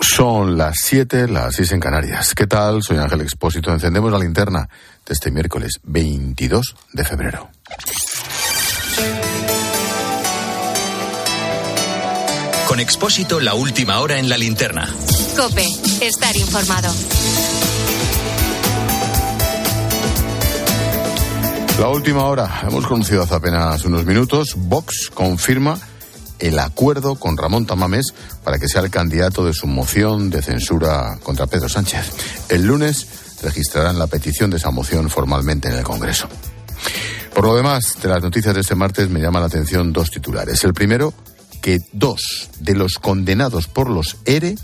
Son las 7, las 6 en Canarias. ¿Qué tal? Soy Ángel Expósito. Encendemos la linterna de este miércoles 22 de febrero. Con Expósito, la última hora en la linterna. Cope, estar informado. La última hora, hemos conocido hace apenas unos minutos, Vox confirma el acuerdo con Ramón Tamames para que sea el candidato de su moción de censura contra Pedro Sánchez. El lunes registrarán la petición de esa moción formalmente en el Congreso. Por lo demás, de las noticias de este martes me llama la atención dos titulares. El primero, que dos de los condenados por los ERE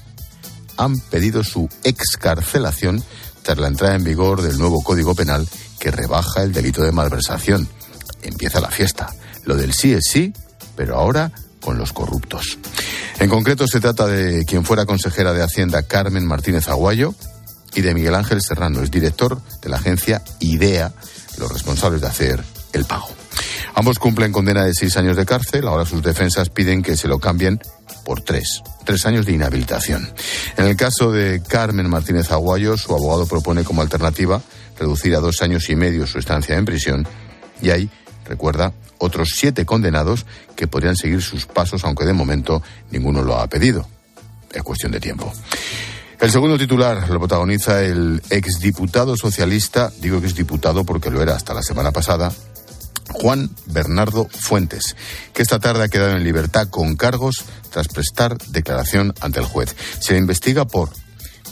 han pedido su excarcelación tras la entrada en vigor del nuevo Código Penal que rebaja el delito de malversación. Empieza la fiesta. Lo del sí es sí, pero ahora con los corruptos. En concreto se trata de quien fuera consejera de Hacienda Carmen Martínez Aguayo y de Miguel Ángel Serrano, es director de la agencia IDEA, los responsables de hacer el pago. Ambos cumplen condena de seis años de cárcel, ahora sus defensas piden que se lo cambien por tres, tres años de inhabilitación. En el caso de Carmen Martínez Aguayo, su abogado propone como alternativa reducir a dos años y medio su estancia en prisión y hay, recuerda, otros siete condenados que podrían seguir sus pasos, aunque de momento ninguno lo ha pedido. Es cuestión de tiempo. El segundo titular lo protagoniza el exdiputado socialista, digo que es diputado porque lo era hasta la semana pasada, Juan Bernardo Fuentes, que esta tarde ha quedado en libertad con cargos tras prestar declaración ante el juez. Se investiga por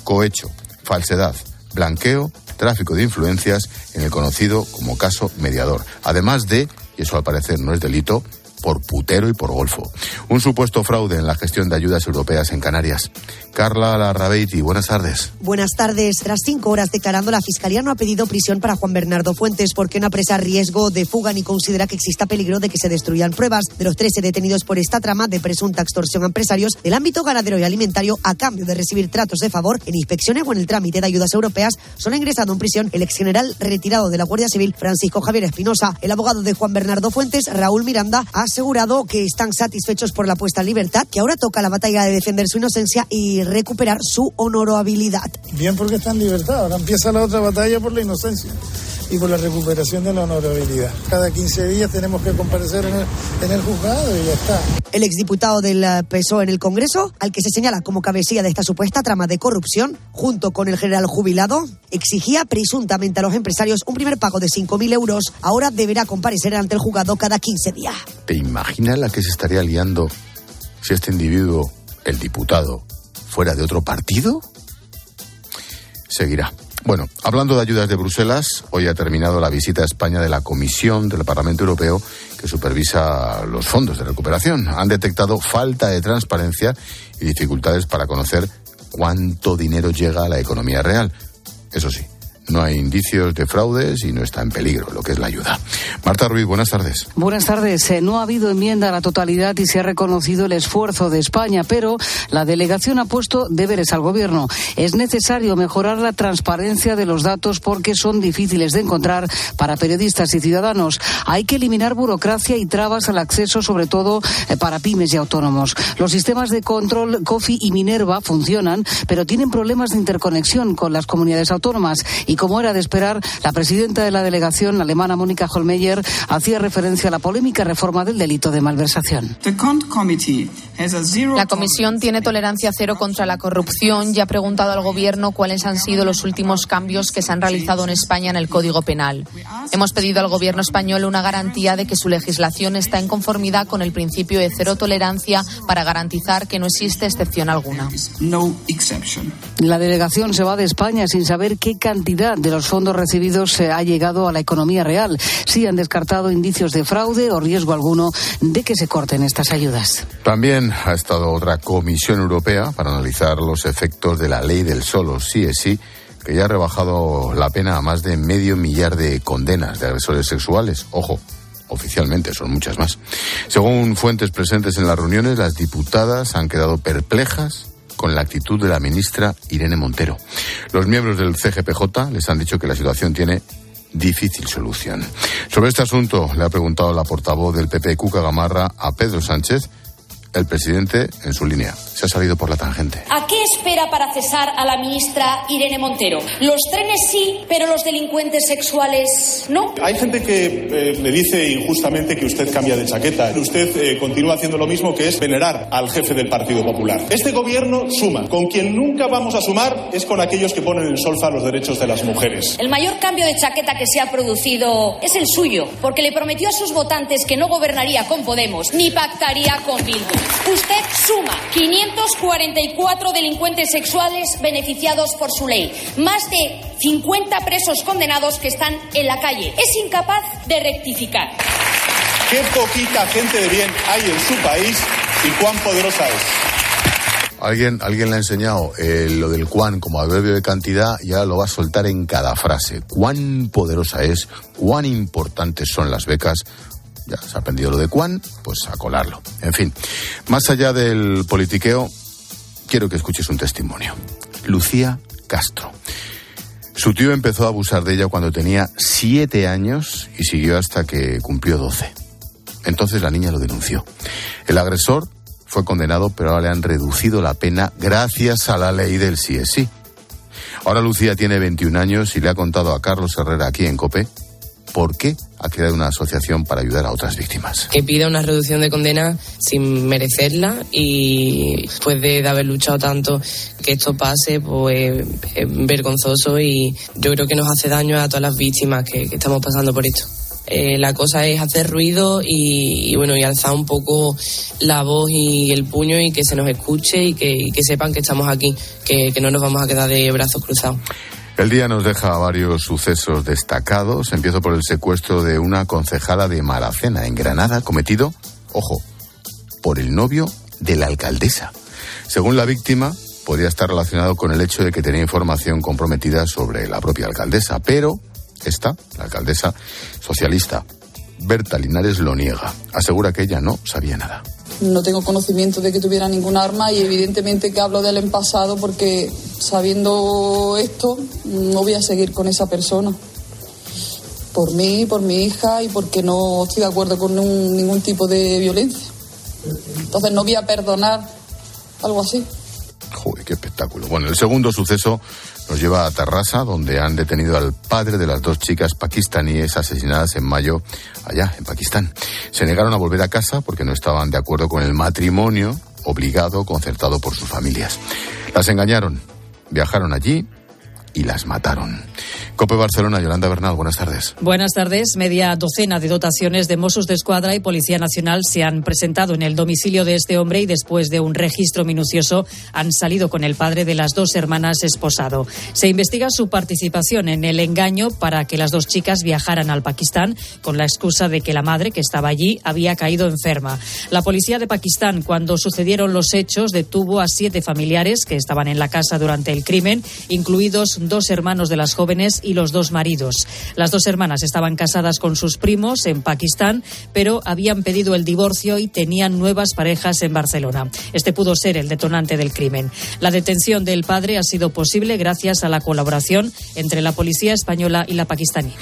cohecho, falsedad, blanqueo, tráfico de influencias en el conocido como caso mediador, además de y eso al parecer no es delito, por putero y por golfo. Un supuesto fraude en la gestión de ayudas europeas en Canarias. Carla Larrabeiti, buenas tardes. Buenas tardes. Tras cinco horas declarando, la Fiscalía no ha pedido prisión para Juan Bernardo Fuentes porque no apresa riesgo de fuga ni considera que exista peligro de que se destruyan pruebas. De los 13 detenidos por esta trama de presunta extorsión a empresarios del ámbito ganadero y alimentario a cambio de recibir tratos de favor en inspecciones o en el trámite de ayudas europeas, son ingresado en prisión el ex general retirado de la Guardia Civil, Francisco Javier Espinosa. El abogado de Juan Bernardo Fuentes, Raúl Miranda, ha asegurado que están satisfechos por la puesta en libertad, que ahora toca la batalla de defender su inocencia y recuperar su honorabilidad. Bien porque está en libertad, ahora empieza la otra batalla por la inocencia y por la recuperación de la honorabilidad. Cada 15 días tenemos que comparecer en el, en el juzgado y ya está. El exdiputado del PSOE en el Congreso, al que se señala como cabecilla de esta supuesta trama de corrupción, junto con el general jubilado, exigía presuntamente a los empresarios un primer pago de 5.000 euros. Ahora deberá comparecer ante el juzgado cada 15 días. ¿Te imaginas la que se estaría liando si este individuo, el diputado, fuera de otro partido? Seguirá. Bueno, hablando de ayudas de Bruselas, hoy ha terminado la visita a España de la Comisión del Parlamento Europeo que supervisa los fondos de recuperación. Han detectado falta de transparencia y dificultades para conocer cuánto dinero llega a la economía real. Eso sí, no hay indicios de fraudes y no está en peligro lo que es la ayuda. Marta Ruiz, buenas tardes. Buenas tardes. Eh, no ha habido enmienda a la totalidad y se ha reconocido el esfuerzo de España, pero la delegación ha puesto deberes al gobierno. Es necesario mejorar la transparencia de los datos porque son difíciles de encontrar para periodistas y ciudadanos. Hay que eliminar burocracia y trabas al acceso, sobre todo eh, para pymes y autónomos. Los sistemas de control COFI y Minerva funcionan, pero tienen problemas de interconexión con las comunidades autónomas y como era de esperar, la presidenta de la delegación alemana, Mónica Holmeyer, hacía referencia a la polémica reforma del delito de malversación. La comisión tiene tolerancia cero contra la corrupción y ha preguntado al gobierno cuáles han sido los últimos cambios que se han realizado en España en el Código Penal. Hemos pedido al gobierno español una garantía de que su legislación está en conformidad con el principio de cero tolerancia para garantizar que no existe excepción alguna. La delegación se va de España sin saber qué cantidad de los fondos recibidos se ha llegado a la economía real. Sí han descartado indicios de fraude o riesgo alguno de que se corten estas ayudas. También ha estado otra comisión europea para analizar los efectos de la ley del solo sí es sí que ya ha rebajado la pena a más de medio millar de condenas de agresores sexuales. Ojo, oficialmente son muchas más. Según fuentes presentes en las reuniones, las diputadas han quedado perplejas con la actitud de la ministra Irene Montero. Los miembros del CGPJ les han dicho que la situación tiene difícil solución. Sobre este asunto le ha preguntado la portavoz del PP Cuca Gamarra a Pedro Sánchez el presidente, en su línea, se ha salido por la tangente. ¿A qué espera para cesar a la ministra Irene Montero? Los trenes sí, pero los delincuentes sexuales no. Hay gente que eh, le dice injustamente que usted cambia de chaqueta. Usted eh, continúa haciendo lo mismo que es venerar al jefe del Partido Popular. Este gobierno suma. Con quien nunca vamos a sumar es con aquellos que ponen en solfa los derechos de las mujeres. El mayor cambio de chaqueta que se ha producido es el suyo, porque le prometió a sus votantes que no gobernaría con Podemos ni pactaría con Bildu. Usted suma 544 delincuentes sexuales beneficiados por su ley, más de 50 presos condenados que están en la calle. Es incapaz de rectificar. Qué poquita gente de bien hay en su país y cuán poderosa es. Alguien, alguien le ha enseñado eh, lo del cuán como adverbio de cantidad y ahora lo va a soltar en cada frase. Cuán poderosa es, cuán importantes son las becas, ya se ha aprendido lo de Juan, pues a colarlo. En fin, más allá del politiqueo, quiero que escuches un testimonio. Lucía Castro. Su tío empezó a abusar de ella cuando tenía siete años y siguió hasta que cumplió doce. Entonces la niña lo denunció. El agresor fue condenado, pero ahora le han reducido la pena gracias a la ley del sí es sí. Ahora Lucía tiene 21 años y le ha contado a Carlos Herrera aquí en COPE por qué ha creado una asociación para ayudar a otras víctimas. Que pida una reducción de condena sin merecerla y después de, haber luchado tanto que esto pase, pues es vergonzoso y yo creo que nos hace daño a todas las víctimas que, estamos pasando por esto. Eh, la cosa es hacer ruido y, bueno y alzar un poco la voz y el puño y que se nos escuche y que, sepan que estamos aquí, que no nos vamos a quedar de brazos cruzados. El día nos deja varios sucesos destacados. Empiezo por el secuestro de una concejala de Maracena, en Granada, cometido, ojo, por el novio de la alcaldesa. Según la víctima, podría estar relacionado con el hecho de que tenía información comprometida sobre la propia alcaldesa, pero esta, la alcaldesa socialista, Berta Linares, lo niega. Asegura que ella no sabía nada no tengo conocimiento de que tuviera ningún arma y evidentemente que hablo de él en pasado porque sabiendo esto no voy a seguir con esa persona. Por mí, por mi hija y porque no estoy de acuerdo con ningún tipo de violencia. Entonces no voy a perdonar algo así. Joder, qué espectáculo. Bueno, el segundo suceso nos lleva a Tarrasa, donde han detenido al padre de las dos chicas pakistaníes asesinadas en mayo allá, en Pakistán. Se negaron a volver a casa porque no estaban de acuerdo con el matrimonio obligado concertado por sus familias. Las engañaron, viajaron allí y las mataron. Cope Barcelona, Yolanda Bernal, buenas tardes. Buenas tardes. Media docena de dotaciones de Mossos de Escuadra y Policía Nacional se han presentado en el domicilio de este hombre y después de un registro minucioso han salido con el padre de las dos hermanas esposado. Se investiga su participación en el engaño para que las dos chicas viajaran al Pakistán con la excusa de que la madre que estaba allí había caído enferma. La policía de Pakistán, cuando sucedieron los hechos, detuvo a siete familiares que estaban en la casa durante el crimen, incluidos dos hermanos de las jóvenes y los dos maridos. Las dos hermanas estaban casadas con sus primos en Pakistán, pero habían pedido el divorcio y tenían nuevas parejas en Barcelona. Este pudo ser el detonante del crimen. La detención del padre ha sido posible gracias a la colaboración entre la policía española y la pakistaní.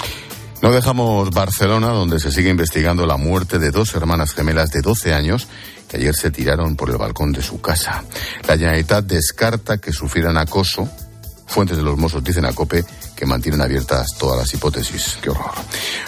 No dejamos Barcelona, donde se sigue investigando la muerte de dos hermanas gemelas de 12 años que ayer se tiraron por el balcón de su casa. La Generalitat descarta que sufrieran acoso Fuentes de los Mossos dicen a COPE que mantienen abiertas todas las hipótesis. Qué horror.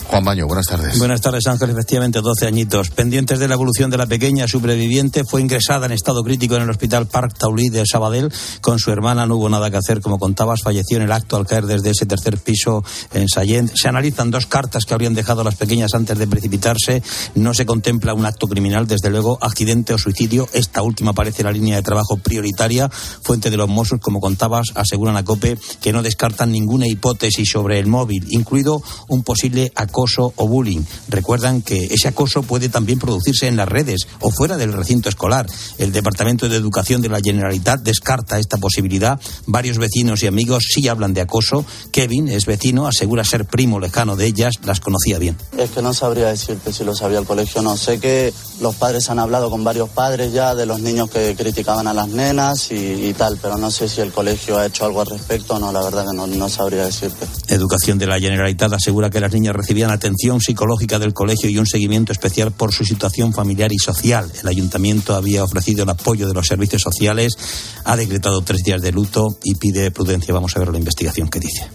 Juan Baño, buenas tardes. Buenas tardes, Ángel. Efectivamente, 12 añitos. Pendientes de la evolución de la pequeña sobreviviente, fue ingresada en estado crítico en el Hospital Park Taulí de Sabadell. Con su hermana no hubo nada que hacer, como contabas. Falleció en el acto al caer desde ese tercer piso en Sallent. Se analizan dos cartas que habrían dejado las pequeñas antes de precipitarse. No se contempla un acto criminal, desde luego, accidente o suicidio. Esta última parece la línea de trabajo prioritaria. Fuente de los Mossos, como contabas, aseguran a COPE que no descartan ninguna hipótesis hipótesis sobre el móvil, incluido un posible acoso o bullying. Recuerdan que ese acoso puede también producirse en las redes o fuera del recinto escolar. El Departamento de Educación de la Generalitat descarta esta posibilidad. Varios vecinos y amigos sí hablan de acoso. Kevin es vecino, asegura ser primo lejano de ellas, las conocía bien. Es que no sabría decirte si lo sabía el colegio no. Sé que los padres han hablado con varios padres ya de los niños que criticaban a las nenas y, tal, pero no sé si el colegio ha hecho algo al respecto no, la verdad que no, no sabría decirte. Educación de la Generalitat asegura que las niñas recibían atención psicológica del colegio y un seguimiento especial por su situación familiar y social. El ayuntamiento había ofrecido el apoyo de los servicios sociales, ha decretado tres días de luto y pide prudencia. Vamos a ver la investigación que dice.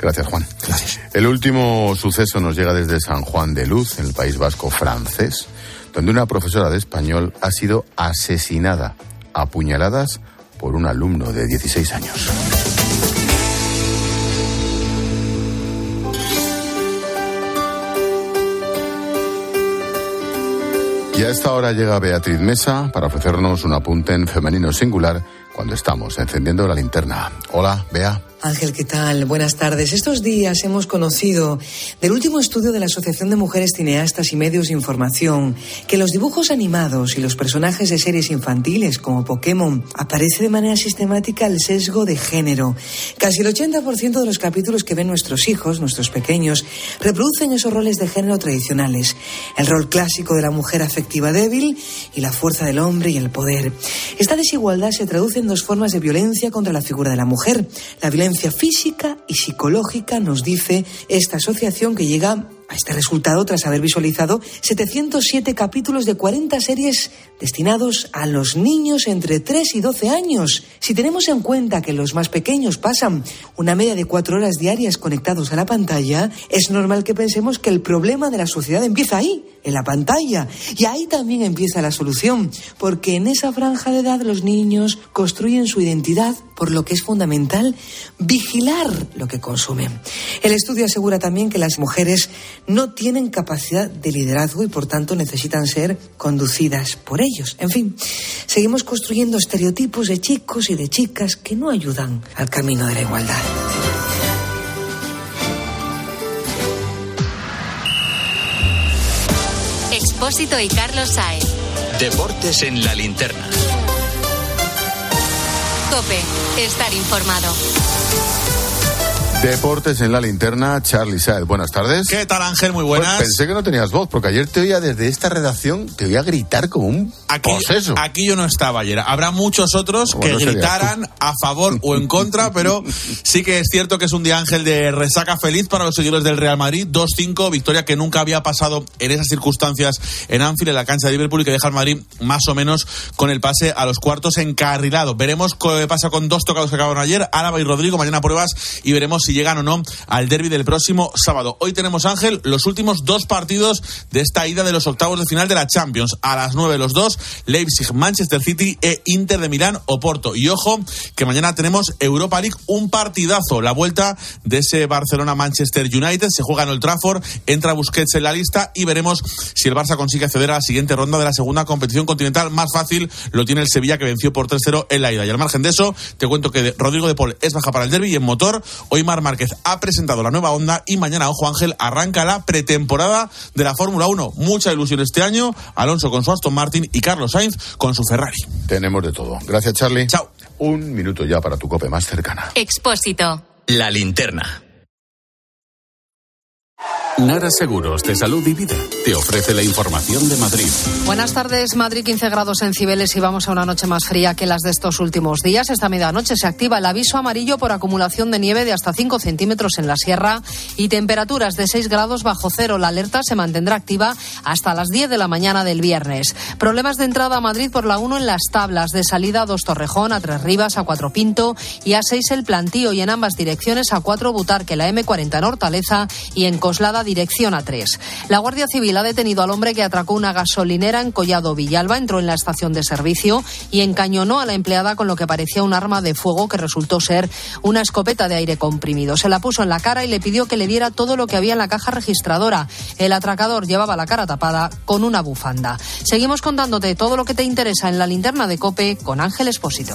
Gracias, Juan. Gracias. El último suceso nos llega desde San Juan de Luz, en el País Vasco francés, donde una profesora de español ha sido asesinada a puñaladas por un alumno de 16 años. Y a esta hora llega Beatriz Mesa para ofrecernos un apunte en femenino singular cuando estamos encendiendo la linterna. Hola, Bea. Ángel, ¿qué tal? Buenas tardes. Estos días hemos conocido del último estudio de la Asociación de Mujeres Cineastas y Medios de Información que los dibujos animados y los personajes de series infantiles como Pokémon aparece de manera sistemática el sesgo de género. Casi el 80% de los capítulos que ven nuestros hijos, nuestros pequeños, reproducen esos roles de género tradicionales. El rol clásico de la mujer afectiva débil y la fuerza del hombre y el poder. Esta desigualdad se traduce en dos formas de violencia contra la figura de la mujer. La violencia física y psicológica, nos dice esta asociación que llega a este resultado tras haber visualizado 707 capítulos de 40 series destinados a los niños entre 3 y 12 años. Si tenemos en cuenta que los más pequeños pasan una media de 4 horas diarias conectados a la pantalla, es normal que pensemos que el problema de la sociedad empieza ahí, en la pantalla. Y ahí también empieza la solución, porque en esa franja de edad los niños construyen su identidad, por lo que es fundamental vigilar lo que consumen. El estudio asegura también que las mujeres no tienen capacidad de liderazgo y por tanto necesitan ser conducidas por ellos. En fin, seguimos construyendo estereotipos de chicos y de chicas que no ayudan al camino de la igualdad. Expósito y Carlos Saez. Deportes en la linterna. Cope, estar informado. Deportes en la linterna, Charlie Saez. Buenas tardes. ¿Qué tal, Ángel? Muy buenas. Pues pensé que no tenías voz, porque ayer te oía desde esta redacción, te oía gritar como un aquí, poseso. Aquí yo no estaba ayer. Habrá muchos otros que gritaran a favor o en contra, pero sí que es cierto que es un día, Ángel, de resaca feliz para los seguidores del Real Madrid. 2-5, victoria que nunca había pasado en esas circunstancias en Anfield, en la cancha de Liverpool, y que deja al Madrid más o menos con el pase a los cuartos encarrilado. Veremos qué pasa con dos tocados que acabaron ayer, Álava y Rodrigo, mañana pruebas, y veremos si llegan o no al derby del próximo sábado. Hoy tenemos, Ángel, los últimos dos partidos de esta ida de los octavos de final de la Champions. A las nueve los dos, Leipzig, Manchester City e Inter de Milán, Oporto. Y ojo, que mañana tenemos Europa League, un partidazo. La vuelta de ese Barcelona-Manchester United se juega en Old Trafford, entra Busquets en la lista y veremos si el Barça consigue acceder a la siguiente ronda de la segunda competición continental. Más fácil lo tiene el Sevilla que venció por 3-0 en la ida. Y al margen de eso, te cuento que Rodrigo de Paul es baja para el derby y en motor, hoy Mar Márquez ha presentado la nueva Honda y mañana, ojo Ángel, arranca la pretemporada de la Fórmula 1. Mucha ilusión este año, Alonso con su Aston Martin y Carlos Sainz con su Ferrari. Tenemos de todo. Gracias, Charlie. Chao. Un minuto ya para tu cope más cercana. Expósito. La linterna. Nara Seguros de Salud y Vida te ofrece la información de Madrid. Buenas tardes, Madrid 15 grados en Cibeles y vamos a una noche más fría que las de estos últimos días. Esta medianoche se activa el aviso amarillo por acumulación de nieve de hasta 5 centímetros en la sierra y temperaturas de 6 grados bajo cero. La alerta se mantendrá activa hasta las 10 de la mañana del viernes. Problemas de entrada a Madrid por la 1 en las tablas, de salida a 2 Torrejón, a 3 Rivas, a 4 Pinto y a 6 el Plantío y en ambas direcciones a 4 Butarque, la M40 en Hortaleza y en Coslada dirección a 3. La Guardia Civil ha detenido al hombre que atracó una gasolinera en Collado Villalba, entró en la estación de servicio y encañonó a la empleada con lo que parecía un arma de fuego que resultó ser una escopeta de aire comprimido. Se la puso en la cara y le pidió que le diera todo lo que había en la caja registradora. El atracador llevaba la cara tapada con una bufanda. Seguimos contándote todo lo que te interesa en la linterna de Cope con Ángel Espósito.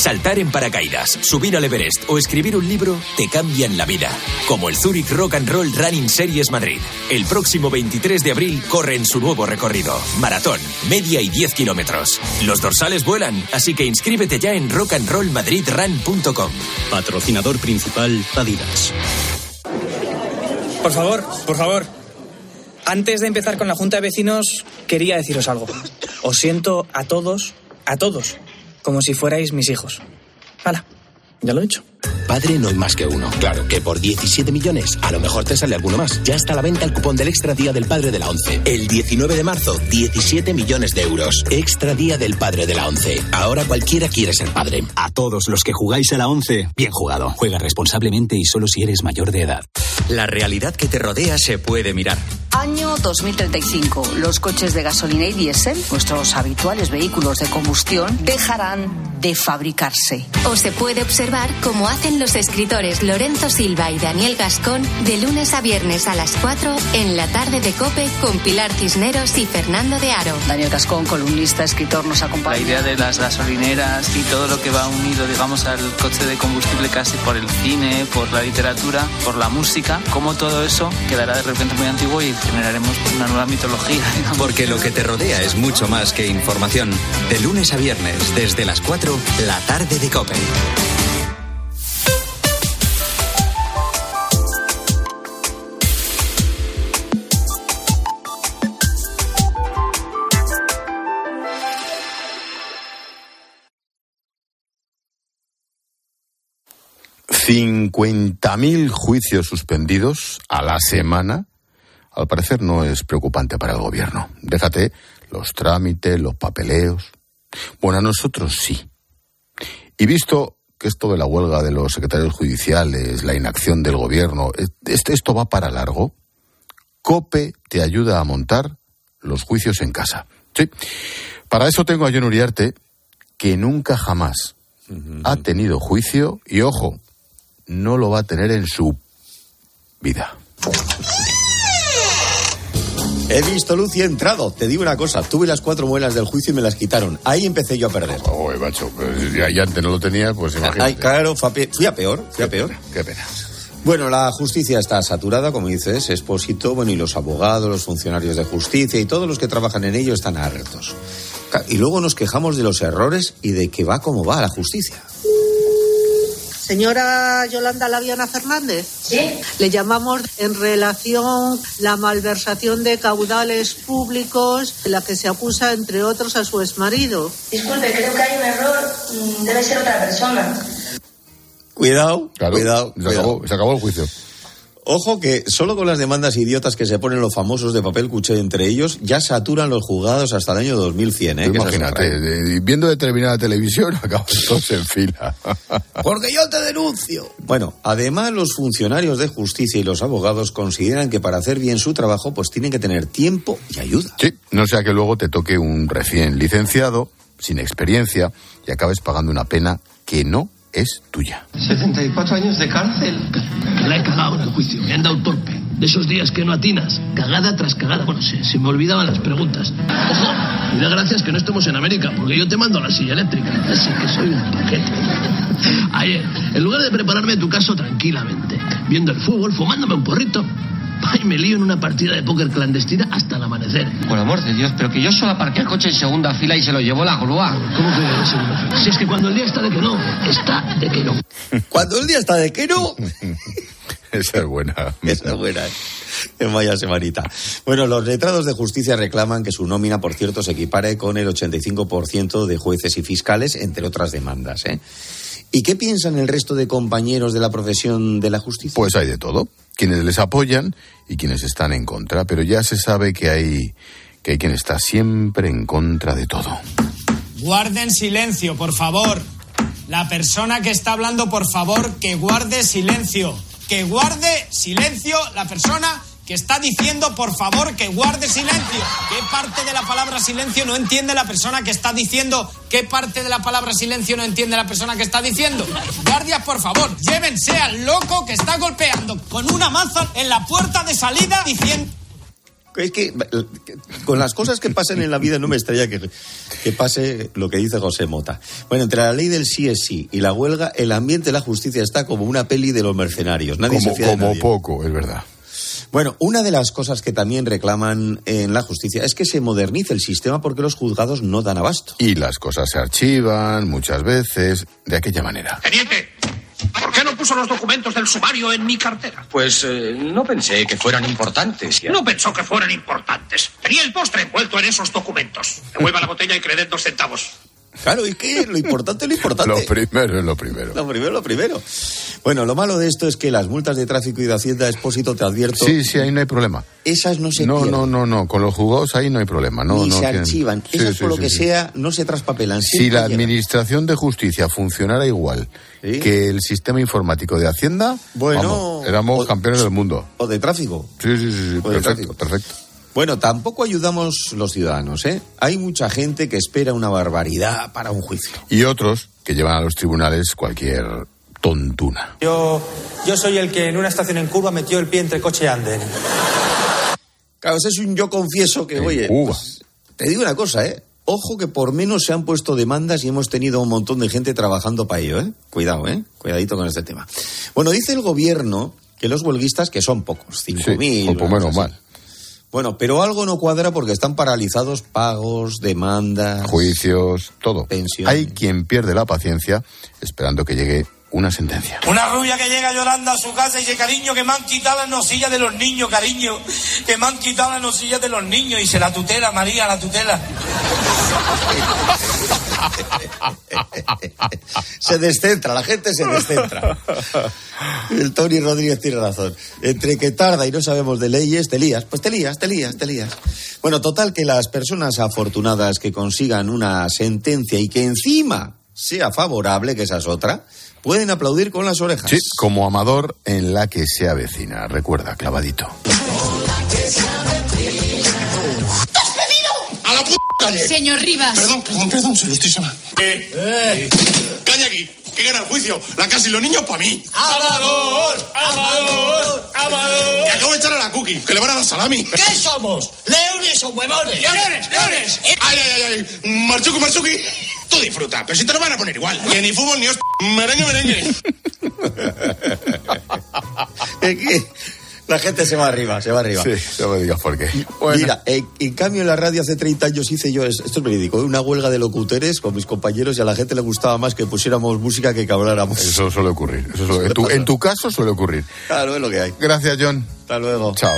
Saltar en paracaídas, subir al Everest o escribir un libro te cambian la vida. Como el Zurich Rock and Roll Running Series Madrid. El próximo 23 de abril corre en su nuevo recorrido. Maratón, media y 10 kilómetros. Los dorsales vuelan, así que inscríbete ya en rockandrollmadridrun.com. Patrocinador principal Adidas. Por favor, por favor. Antes de empezar con la Junta de Vecinos, quería deciros algo. Os siento a todos, a todos, como si fuerais mis hijos. Hala, ya lo he hecho. Padre no hay más que uno. Claro que por 17 millones a lo mejor te sale alguno más. Ya está a la venta el cupón del Extra Día del Padre de la ONCE. El 19 de marzo, 17 millones de euros. Extra Día del Padre de la ONCE. Ahora cualquiera quiere ser padre. A todos los que jugáis a la 11, bien jugado. Juega responsablemente y solo si eres mayor de edad. La realidad que te rodea se puede mirar. Año 2035. Los coches de gasolina y diésel, nuestros habituales vehículos de combustión, dejarán de fabricarse. O se puede observar cómo hacen los escritores Lorenzo Silva y Daniel Gascón de lunes a viernes a las 4 en la tarde de Cope con Pilar Cisneros y Fernando de Aro. Daniel Gascón, columnista, escritor, nos acompaña. La idea de las gasolineras y todo lo que va unido, digamos, al coche de combustible casi por el cine, por la literatura, por la música, cómo todo eso quedará de repente muy antiguo y generaremos una nueva mitología. digamos. Porque lo que te rodea es mucho más que información. De lunes a viernes, desde las 4, la tarde de Cope. Mil juicios suspendidos a la semana, al parecer no es preocupante para el gobierno. Déjate los trámites, los papeleos. Bueno, a nosotros sí. Y visto que esto de la huelga de los secretarios judiciales, la inacción del gobierno, esto, esto va para largo, COPE te ayuda a montar los juicios en casa. Sí. Para eso tengo a John Uriarte, que nunca jamás ha tenido juicio y, ojo, no lo va a tener en su vida. He visto luz y he entrado. Te digo una cosa, tuve las cuatro muelas del juicio y me las quitaron. Ahí empecé yo a perder. Oye, macho, pues ya, ya antes no lo tenía, pues imagínate. Ay, claro, fue a pe- fui a peor, fui a peor. Qué pena. Bueno, la justicia está saturada, como dices, Expósito, bueno, y los abogados, los funcionarios de justicia y todos los que trabajan en ello están hartos. Y luego nos quejamos de los errores y de que va como va la justicia. Señora Yolanda Laviana Fernández. Sí. Le llamamos en relación la malversación de caudales públicos, de la que se acusa, entre otros, a su exmarido. Disculpe, creo que hay un error. mm, Debe ser otra persona. Cuidado, Claro, cuidado. se acabó- se acabó el juicio. Ojo que solo con las demandas idiotas que se ponen los famosos de papel cuché entre ellos, ya saturan los juzgados hasta el año 2100, ¿eh? Imagínate, ¿eh? de- viendo determinada televisión, acabamos todos en fila. Porque yo te denuncio. Bueno, además los funcionarios de justicia y los abogados consideran que para hacer bien su trabajo pues tienen que tener tiempo y ayuda. Sí, no sea que luego te toque un recién licenciado, sin experiencia, y acabes pagando una pena que no es tuya. 74 años de cárcel. La he cagado en el juicio, me han dado torpe. De esos días que no atinas, cagada tras cagada. Bueno, se, se me olvidaban las preguntas. Ojo, y da gracias que no estemos en América, porque yo te mando la silla eléctrica. Así que soy un paquete. Ayer, en lugar de prepararme tu caso tranquilamente, viendo el fútbol, fumándome un porrito, ay, me lío en una partida de póker clandestina hasta el amanecer. Por amor de Dios, pero que yo solo aparqué el coche en segunda fila y se lo llevó la grúa. ¿Cómo que en segunda fila? Si es que cuando el día está de que no, está de que no. Cuando el día está de que no, Esa es buena. Esa es buena. ¿eh? En vaya semanita. Bueno, los letrados de justicia reclaman que su nómina, por cierto, se equipare con el 85% de jueces y fiscales, entre otras demandas. ¿eh? ¿Y qué piensan el resto de compañeros de la profesión de la justicia? Pues hay de todo. Quienes les apoyan y quienes están en contra. Pero ya se sabe que hay que hay quien está siempre en contra de todo. Guarden silencio, por favor. La persona que está hablando, por favor, que guarde silencio. Que guarde silencio la persona que está diciendo, por favor, que guarde silencio. ¿Qué parte de la palabra silencio no entiende la persona que está diciendo? ¿Qué parte de la palabra silencio no entiende la persona que está diciendo? Guardias, por favor, llévense al loco que está golpeando con una maza en la puerta de salida diciendo... Es que con las cosas que pasan en la vida no me extraña que, que pase lo que dice José Mota. Bueno, entre la ley del sí es sí y la huelga, el ambiente de la justicia está como una peli de los mercenarios. Nadie como se fía de como nadie. poco, es verdad. Bueno, una de las cosas que también reclaman en la justicia es que se modernice el sistema porque los juzgados no dan abasto. Y las cosas se archivan muchas veces de aquella manera. Teniente, ¿por qué no puso los documentos del sumario en mi cartera? Pues eh, no pensé que fueran importantes. No pensó que fueran importantes. Tenía el postre envuelto en esos documentos. Devuelva la botella y den dos centavos. Claro, es que lo importante es lo importante. Lo primero es lo primero. Lo primero, lo primero. Bueno, lo malo de esto es que las multas de tráfico y de Hacienda, Expósito, te advierto. Sí, sí, ahí no hay problema. Esas no se No, pierden. no, no, no. Con los juzgados ahí no hay problema. No, ni no se tienen- archivan. Sí, Esas, sí, por lo que sea, no se traspapelan. Si la administración de justicia funcionara igual que el sistema informático de Hacienda, Bueno, vamos, éramos campeones del mundo. O de tráfico. Sí, sí, sí, sí, O perfecto, perfecto. Bueno, tampoco ayudamos los ciudadanos, ¿eh? Hay mucha gente que espera una barbaridad para un juicio. Y otros que llevan a los tribunales cualquier tontuna. Yo, yo soy el que en una estación en Cuba metió el pie entre coche y anden. Claro, ese es un yo confieso que, oye, pues, te digo una cosa, ¿eh? Ojo que por menos se han puesto demandas y hemos tenido un montón de gente trabajando para ello, ¿eh? Cuidado, ¿eh? Cuidadito con este tema. Bueno, dice el gobierno que los huelguistas, que son pocos, 5.000. o por una menos mal. Bueno, pero algo no cuadra porque están paralizados pagos, demandas. Juicios, todo. Hay quien pierde la paciencia esperando que llegue una sentencia. Una rubia que llega llorando a su casa y dice, cariño, que me han quitado las nosillas de los niños, cariño, que me han quitado las nosillas de los niños. Y se la tutela, María, la tutela. se descentra, la gente se descentra. El Tony Rodríguez tiene razón. Entre que tarda y no sabemos de leyes, te lías. Pues te lías, te lías, te lías. Bueno, total que las personas afortunadas que consigan una sentencia y que encima sea favorable, que esa es otra, pueden aplaudir con las orejas. Sí, como amador en la que se avecina. Recuerda, clavadito. Calle! Señor Rivas. Perdón, perdón, perdón, celestísima. Eh, eh. Calla aquí, que gana el juicio. La casa y los niños para mí. ¡Amador! ¡Amador! ¡Amador! Que acabo de echar a la cookie, que le van a dar salami. ¿Qué somos? ¿Leones o huevones? ¡Leones, leones! ¡Ay, ay, ay, ay! Marchuki, Marchuki. Tú disfruta, pero si te lo van a poner igual. Y ni fútbol ni os... Merengue, merengue. Es que la gente se va arriba, se va arriba. Sí, no me digas por qué. Mira, en, en cambio en la radio hace 30 años hice yo, esto es verídico, una huelga de locutores con mis compañeros y a la gente le gustaba más que pusiéramos música que que habláramos. Eso suele ocurrir. Eso suele- en, tu, en tu caso suele ocurrir. Claro, es lo que hay. Gracias, John. Hasta luego. Chao.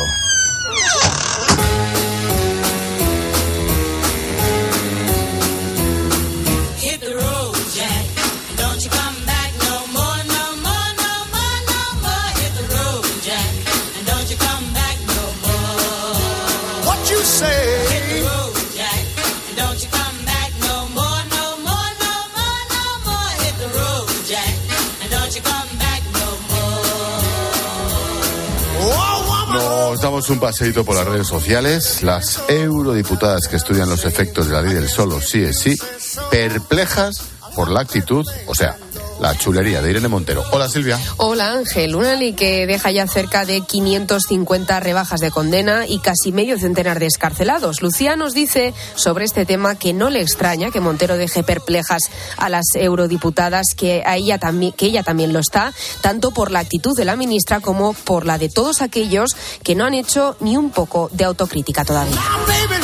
Un paseíto por las redes sociales. Las eurodiputadas que estudian los efectos de la ley del solo sí es sí, perplejas por la actitud, o sea, la chulería de Irene Montero. Hola Silvia. Hola Ángel, una ley que deja ya cerca de 550 rebajas de condena y casi medio centenar de escarcelados. Lucía nos dice sobre este tema que no le extraña que Montero deje perplejas a las eurodiputadas, que, a ella, también, que ella también lo está, tanto por la actitud de la ministra como por la de todos aquellos que no han hecho ni un poco de autocrítica todavía. Baby,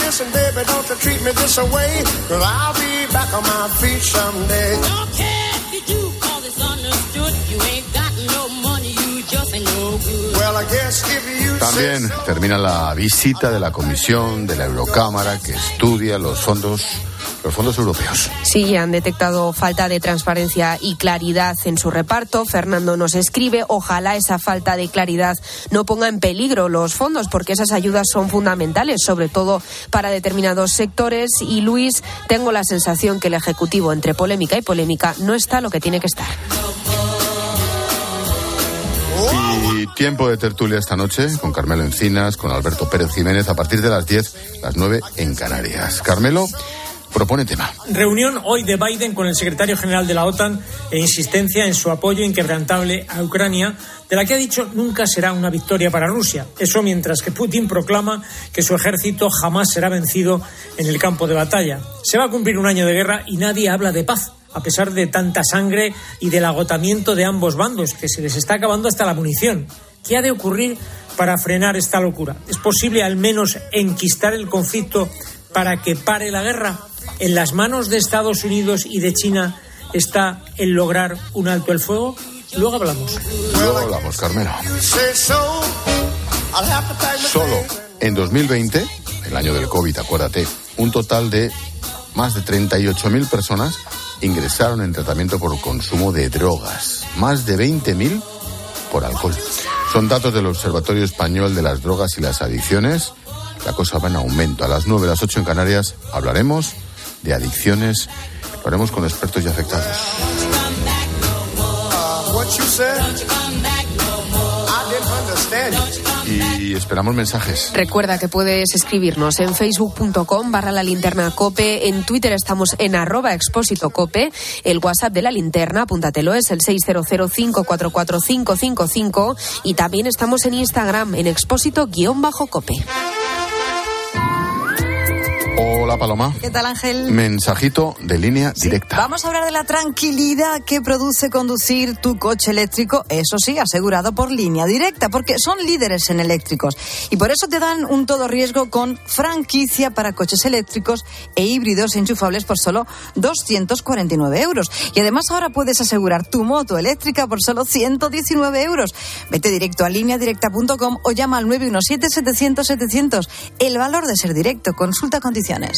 También termina la visita de la comisión de la Eurocámara que estudia los fondos los fondos europeos. Sí, han detectado falta de transparencia y claridad en su reparto. Fernando nos escribe, ojalá esa falta de claridad no ponga en peligro los fondos, porque esas ayudas son fundamentales, sobre todo para determinados sectores. Y Luis, tengo la sensación que el Ejecutivo, entre polémica y polémica, no está lo que tiene que estar. Tiempo de tertulia esta noche con Carmelo Encinas, con Alberto Pérez Jiménez a partir de las 10, las 9 en Canarias. Carmelo propone tema. Reunión hoy de Biden con el secretario general de la OTAN e insistencia en su apoyo inquebrantable a Ucrania, de la que ha dicho nunca será una victoria para Rusia. Eso mientras que Putin proclama que su ejército jamás será vencido en el campo de batalla. Se va a cumplir un año de guerra y nadie habla de paz a pesar de tanta sangre y del agotamiento de ambos bandos, que se les está acabando hasta la munición. ¿Qué ha de ocurrir para frenar esta locura? ¿Es posible al menos enquistar el conflicto para que pare la guerra? ¿En las manos de Estados Unidos y de China está el lograr un alto el fuego? Luego hablamos. Luego hablamos, Carmelo. Solo en 2020, el año del COVID, acuérdate, un total de más de 38.000 personas ingresaron en tratamiento por consumo de drogas. Más de 20.000 por alcohol. Son datos del Observatorio Español de las Drogas y las Adicciones. La cosa va en aumento. A las 9, las 8 en Canarias hablaremos de adicciones. Lo haremos con expertos y afectados. Y esperamos mensajes. Recuerda que puedes escribirnos en facebook.com barra la linterna cope, en Twitter estamos en arroba expósito cope, el WhatsApp de la linterna, apúntatelo, es el 600544555 y también estamos en Instagram en expósito guion bajo cope. Hola Paloma. ¿Qué tal, Ángel? Mensajito de línea directa. Vamos a hablar de la tranquilidad que produce conducir tu coche eléctrico, eso sí, asegurado por línea directa, porque son líderes en eléctricos. Y por eso te dan un todo riesgo con franquicia para coches eléctricos e híbridos enchufables por solo 249 euros. Y además ahora puedes asegurar tu moto eléctrica por solo 119 euros. Vete directo a lineadirecta.com o llama al 917-700-700. El valor de ser directo. Consulta condiciones.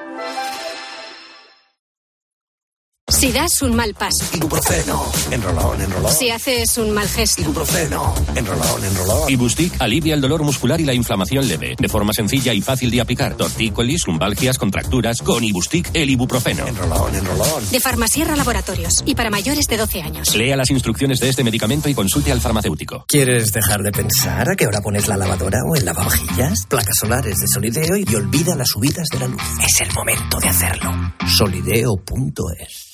Si das un mal paso. Ibuprofeno. Enrolón, enrolón. Si haces un mal gesto. Ibuprofeno. Enrolón, enrolón. Ibustic alivia el dolor muscular y la inflamación leve, de forma sencilla y fácil de aplicar. Tortícolis, lumbalgias, contracturas, con Ibustic el ibuprofeno. Enrolón, enrolón. De Farmasierra Laboratorios y para mayores de 12 años. Lea las instrucciones de este medicamento y consulte al farmacéutico. ¿Quieres dejar de pensar a qué hora pones la lavadora o el lavavajillas? Placas solares de Solideo y olvida las subidas de la luz. Es el momento de hacerlo. Solideo.es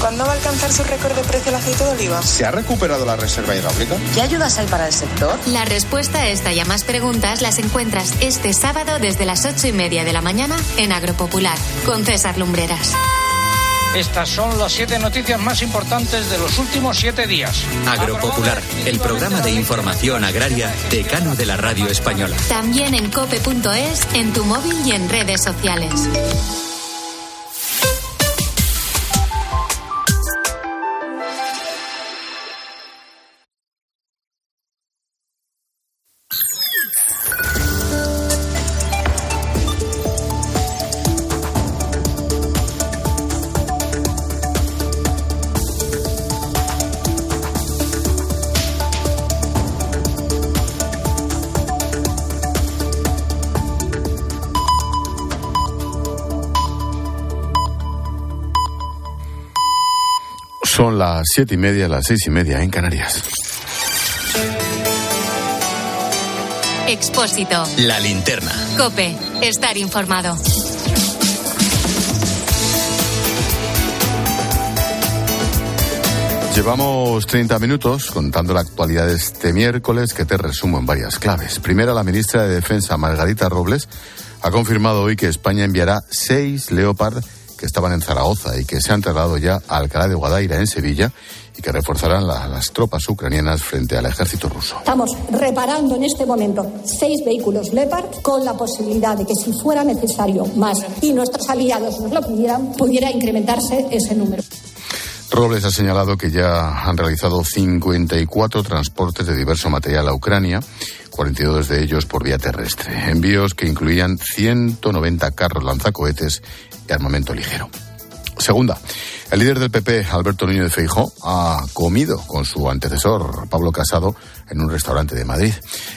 ¿Cuándo va a alcanzar su récord de precio el aceite de oliva? ¿Se ha recuperado la reserva hidráulica? ¿Qué ayudas hay para el sector? La respuesta a esta y a más preguntas las encuentras este sábado desde las ocho y media de la mañana en Agropopular con César Lumbreras. Estas son las siete noticias más importantes de los últimos siete días. Agropopular, el programa de información agraria decano de la radio española. También en cope.es, en tu móvil y en redes sociales. Son las siete y media, las seis y media en Canarias. Expósito. La linterna. Cope. Estar informado. Llevamos 30 minutos contando la actualidad de este miércoles que te resumo en varias claves. Primera, la ministra de Defensa, Margarita Robles, ha confirmado hoy que España enviará seis Leopard que estaban en Zaragoza y que se han trasladado ya a Alcalá de Guadaira, en Sevilla, y que reforzarán la- las tropas ucranianas frente al ejército ruso. Estamos reparando en este momento seis vehículos Leopard con la posibilidad de que si fuera necesario más y nuestros aliados nos lo pidieran, pudiera incrementarse ese número. Robles ha señalado que ya han realizado 54 transportes de diverso material a Ucrania, 42 de ellos por vía terrestre. Envíos que incluían 190 carros lanzacohetes y armamento ligero. Segunda, el líder del PP, Alberto Núñez Feijó, ha comido con su antecesor, Pablo Casado, en un restaurante de Madrid.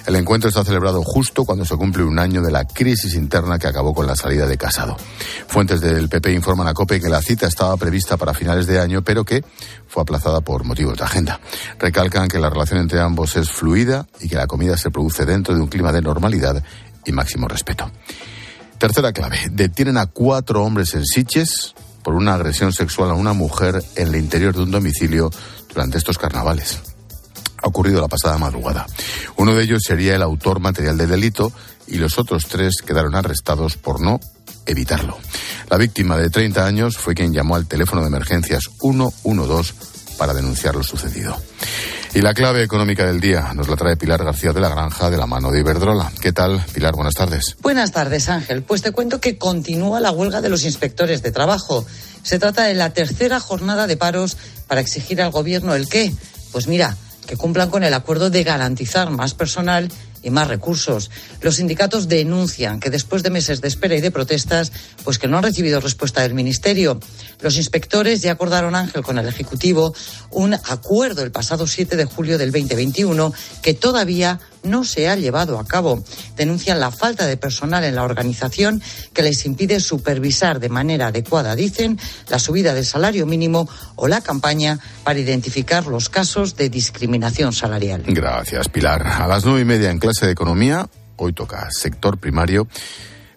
El encuentro está celebrado justo cuando se cumple un año de la crisis interna que acabó con la salida de Casado. Fuentes del PP informan a COPE que la cita estaba prevista para finales de año, pero que fue aplazada por motivos de agenda. Recalcan que la relación entre ambos es fluida y que la comida se produce dentro de un clima de normalidad y máximo respeto. Tercera clave. Detienen a cuatro hombres en Siches por una agresión sexual a una mujer en el interior de un domicilio durante estos carnavales. Ha ocurrido la pasada madrugada. Uno de ellos sería el autor material del delito y los otros tres quedaron arrestados por no evitarlo. La víctima de 30 años fue quien llamó al teléfono de emergencias 112 para denunciar lo sucedido. Y la clave económica del día nos la trae Pilar García de la Granja de la mano de Iberdrola. ¿Qué tal, Pilar? Buenas tardes. Buenas tardes, Ángel. Pues te cuento que continúa la huelga de los inspectores de trabajo. Se trata de la tercera jornada de paros para exigir al gobierno el qué. Pues mira, que cumplan con el acuerdo de garantizar más personal y más recursos. Los sindicatos denuncian que después de meses de espera y de protestas, pues que no han recibido respuesta del Ministerio. Los inspectores ya acordaron, Ángel, con el Ejecutivo un acuerdo el pasado 7 de julio del 2021 que todavía no se ha llevado a cabo. Denuncian la falta de personal en la organización que les impide supervisar de manera adecuada, dicen, la subida del salario mínimo o la campaña para identificar los casos de discriminación salarial. Gracias, Pilar. A las nueve y media en clase de economía, hoy toca sector primario.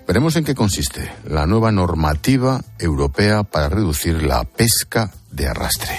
Veremos en qué consiste la nueva normativa europea para reducir la pesca de arrastre.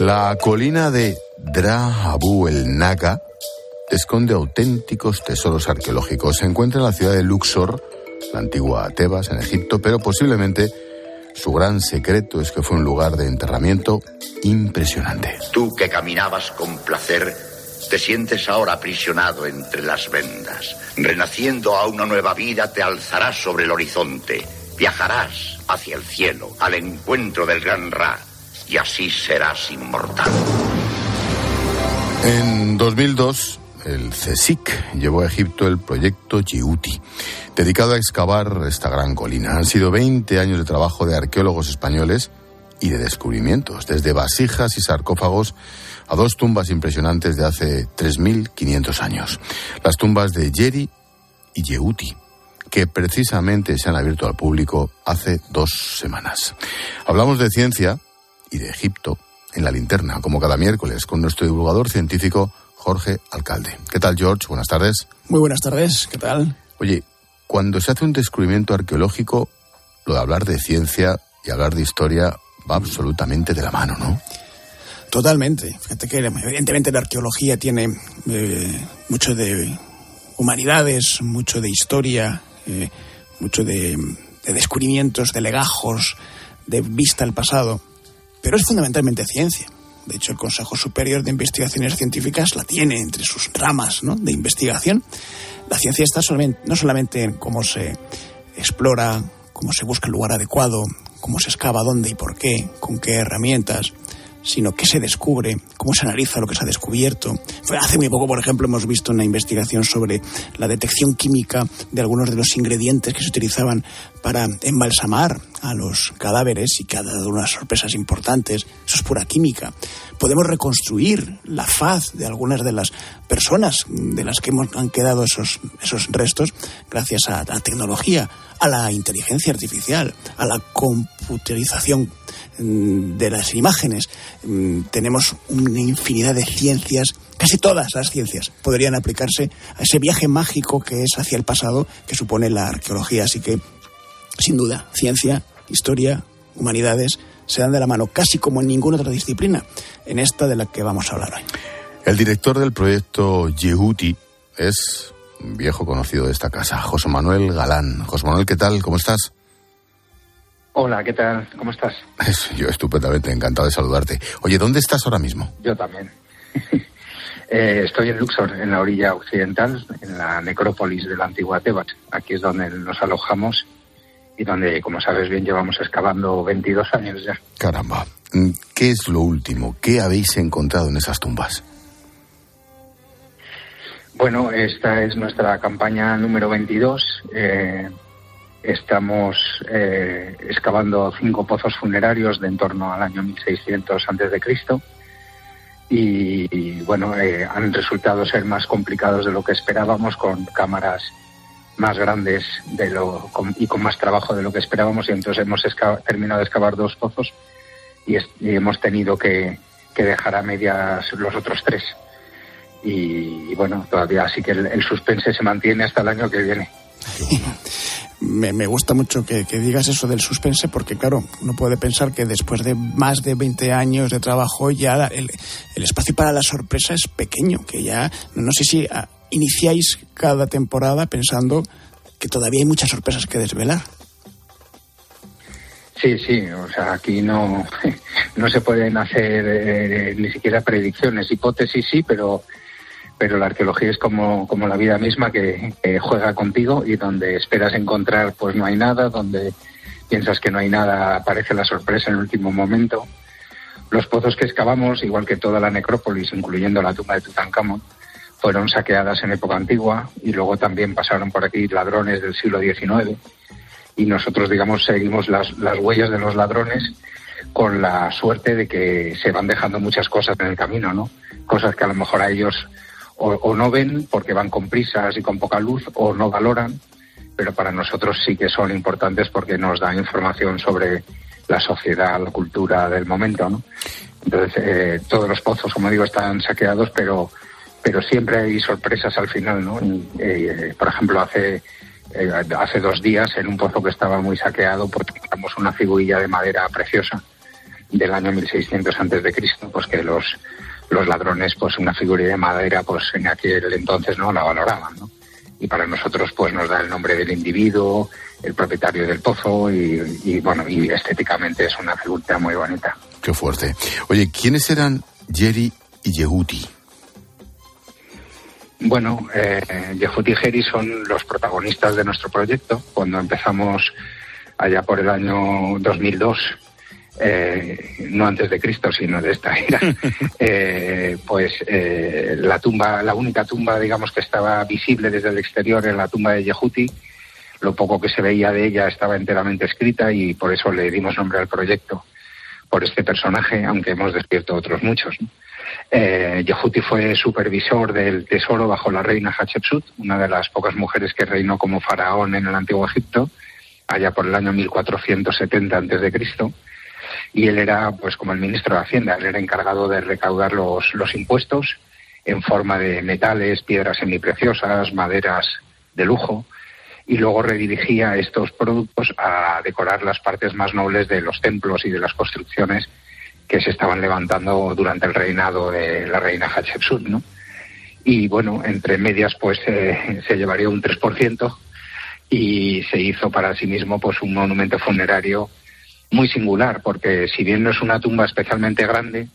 La colina de Dra Abu el Naga esconde auténticos tesoros arqueológicos. Se encuentra en la ciudad de Luxor, la antigua Tebas, en Egipto, pero posiblemente su gran secreto es que fue un lugar de enterramiento impresionante. Tú que caminabas con placer, te sientes ahora aprisionado entre las vendas. Renaciendo a una nueva vida, te alzarás sobre el horizonte. Viajarás hacia el cielo, al encuentro del gran Ra, y así serás inmortal. En 2002, el CSIC llevó a Egipto el proyecto Yiuti, dedicado a excavar esta gran colina. Han sido 20 años de trabajo de arqueólogos españoles y de descubrimientos, desde vasijas y sarcófagos a dos tumbas impresionantes de hace 3.500 años. Las tumbas de Yeri y Yehuti, que precisamente se han abierto al público hace dos semanas. Hablamos de ciencia y de Egipto en la linterna, como cada miércoles, con nuestro divulgador científico Jorge Alcalde. ¿Qué tal, George? Buenas tardes. Muy buenas tardes, ¿qué tal? Oye, cuando se hace un descubrimiento arqueológico, lo de hablar de ciencia y hablar de historia va absolutamente de la mano, ¿no? Totalmente. Fíjate que evidentemente la arqueología tiene eh, mucho de humanidades, mucho de historia, eh, mucho de, de descubrimientos, de legajos, de vista al pasado, pero es fundamentalmente ciencia. De hecho, el Consejo Superior de Investigaciones Científicas la tiene entre sus ramas ¿no? de investigación. La ciencia está no solamente en cómo se explora, cómo se busca el lugar adecuado, cómo se excava, dónde y por qué, con qué herramientas, sino qué se descubre, cómo se analiza lo que se ha descubierto. Hace muy poco, por ejemplo, hemos visto una investigación sobre la detección química de algunos de los ingredientes que se utilizaban para embalsamar a los cadáveres y que ha dado unas sorpresas importantes. Eso es pura química. Podemos reconstruir la faz de algunas de las personas de las que hemos, han quedado esos, esos restos gracias a la tecnología, a la inteligencia artificial, a la computerización de las imágenes. Mm, Tenemos una infinidad de ciencias, casi todas las ciencias podrían aplicarse a ese viaje mágico que es hacia el pasado que supone la arqueología. Así que, sin duda, ciencia, historia, humanidades se dan de la mano casi como en ninguna otra disciplina, en esta de la que vamos a hablar hoy. El director del proyecto Yehuti es un viejo conocido de esta casa, José Manuel Galán. José Manuel, ¿qué tal? ¿Cómo estás? Hola, ¿qué tal? ¿Cómo estás? Yo estupendamente, encantado de saludarte. Oye, ¿dónde estás ahora mismo? Yo también. Eh, estoy en Luxor, en la orilla occidental, en la necrópolis de la antigua Tebas. Aquí es donde nos alojamos y donde, como sabes bien, llevamos excavando 22 años ya. Caramba. Mm, ¿Qué es lo último? ¿Qué habéis encontrado en esas tumbas? Bueno, esta es nuestra campaña número 22. Eh, estamos eh, excavando cinco pozos funerarios de en torno al año 1600 antes de Cristo y, bueno, eh, han resultado ser más complicados de lo que esperábamos con cámaras más grandes de lo, y con más trabajo de lo que esperábamos y entonces hemos terminado de excavar dos pozos y, hemos tenido que, dejar a medias los otros tres. Y, bueno, todavía sí que el suspense se mantiene hasta el año que viene. Me, gusta mucho que, digas eso del suspense porque, claro, uno puede pensar que después de más de 20 años de trabajo ya el, el espacio para la sorpresa es pequeño, que ya no sé si ah, iniciáis cada temporada pensando que todavía hay muchas sorpresas que desvelar. Sí, sí, o sea, aquí no, no se pueden hacer eh, ni siquiera predicciones, hipótesis sí, pero, pero la arqueología es como, como la vida misma que, juega contigo y donde esperas encontrar pues no hay nada, donde piensas que no hay nada aparece la sorpresa en el último momento. Los pozos que excavamos, igual que toda la necrópolis, incluyendo la tumba de Tutankamón, fueron saqueadas en época antigua y luego también pasaron por aquí ladrones del siglo XIX y nosotros, digamos, seguimos las, las huellas de los ladrones con la suerte de que se van dejando muchas cosas en el camino, ¿no? Cosas que a lo mejor a ellos o, o no ven porque van con prisas y con poca luz o no valoran, pero para nosotros sí que son importantes porque nos dan información sobre la sociedad, la cultura del momento, ¿no? Entonces, eh, todos los pozos, como digo, están saqueados, pero, pero siempre hay sorpresas al final, ¿no? Eh, por ejemplo, hace, eh, hace dos días en un pozo que estaba muy saqueado, encontramos una figurilla de madera preciosa del año 1600 antes de Cristo, pues que los, los ladrones, pues una figurilla de madera, pues en aquel entonces no la valoraban, ¿no? Y para nosotros, pues nos da el nombre del individuo, el propietario del pozo y, y, bueno, y estéticamente es una figura muy bonita. Qué fuerte. Oye, ¿quiénes eran Jerry y Yehuti? Bueno, eh, Yehuti y Geri son los protagonistas de nuestro proyecto. Cuando empezamos allá por el año 2002, eh, no antes de Cristo, sino de esta era, eh, pues eh, la tumba, la única tumba, digamos, que estaba visible desde el exterior era la tumba de Yehuti. Lo poco que se veía de ella estaba enteramente escrita y por eso le dimos nombre al proyecto, por este personaje, aunque hemos despierto otros muchos. ¿no? Eh, Yehuti fue supervisor del tesoro bajo la reina Hatshepsut, una de las pocas mujeres que reinó como faraón en el antiguo Egipto, allá por el año 1470 a.C. Y él era, pues, como el ministro de Hacienda, él era encargado de recaudar los, los impuestos en forma de metales, piedras semipreciosas, maderas de lujo, y luego redirigía estos productos a decorar las partes más nobles de los templos y de las construcciones que se estaban levantando durante el reinado de la reina Hatshepsut, ¿no? Y bueno, entre medias pues se llevaría un 3% y se hizo para sí mismo pues un monumento funerario muy singular, porque si bien no es una tumba especialmente grande,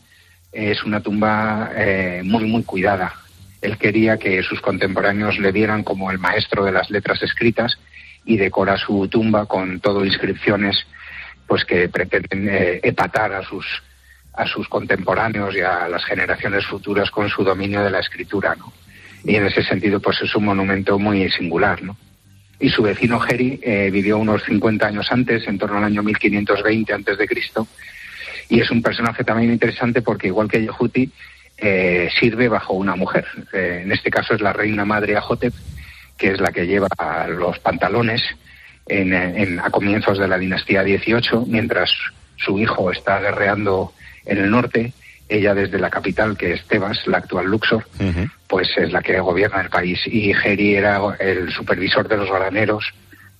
es una tumba eh, muy, muy cuidada. Él quería que sus contemporáneos le vieran como el maestro de las letras escritas y decora su tumba con todo inscripciones pues que pretenden eh, epatar a sus a sus contemporáneos y a las generaciones futuras con su dominio de la escritura, ¿no? Y en ese sentido, pues es un monumento muy singular, ¿no? Y su vecino Geri eh, vivió unos 50 años antes, en torno al año 1520 antes de Cristo, y es un personaje también interesante porque igual que Yehuti eh, sirve bajo una mujer. Eh, en este caso es la reina madre Ajotep, que es la que lleva los pantalones en, a comienzos de la dinastía 18, mientras su hijo está guerreando en el norte, ella desde la capital, que es Tebas, la actual Luxor, pues es la que gobierna el país. Y Geri era el supervisor de los graneros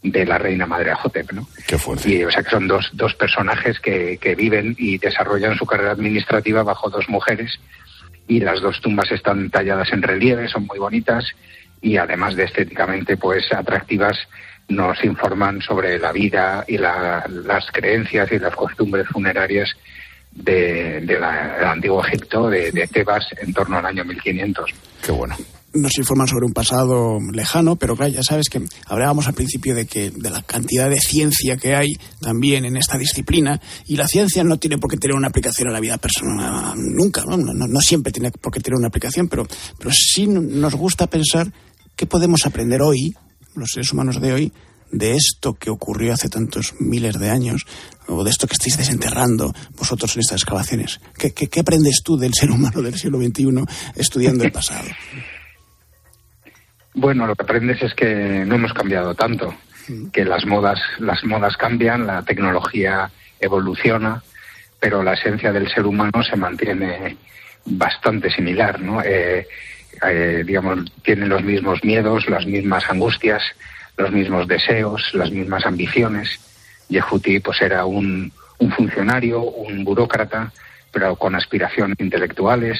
de la reina madre Ajotep, ¿no? Qué fuerte. Y, o sea que son dos, dos personajes que, que viven y desarrollan su carrera administrativa bajo dos mujeres y las dos tumbas están talladas en relieve, son muy bonitas y además de estéticamente pues atractivas nos informan sobre la vida y las creencias y las costumbres funerarias de, del antiguo Egipto, de, Tebas, en torno al año 1500. Qué bueno nos informan sobre un pasado lejano, pero claro, ya sabes que hablábamos al principio de que de la cantidad de ciencia que hay también en esta disciplina y la ciencia no tiene por qué tener una aplicación a la vida personal nunca, no, no, siempre tiene por qué tener una aplicación, pero, pero sí nos gusta pensar qué podemos aprender hoy, los seres humanos de hoy, de esto que ocurrió hace tantos miles de años, o de esto que estáis desenterrando vosotros en estas excavaciones? ¿Qué, qué, aprendes tú del ser humano del siglo XXI estudiando el pasado? Bueno, lo que aprendes es que no hemos cambiado tanto, mm. que las modas, las modas cambian, la tecnología evoluciona, pero la esencia del ser humano se mantiene bastante similar, ¿no? Eh, eh, digamos, tienen los mismos miedos, las mismas angustias, los mismos deseos, las mismas ambiciones. Yehuti pues era un, funcionario, un burócrata, pero con aspiraciones intelectuales.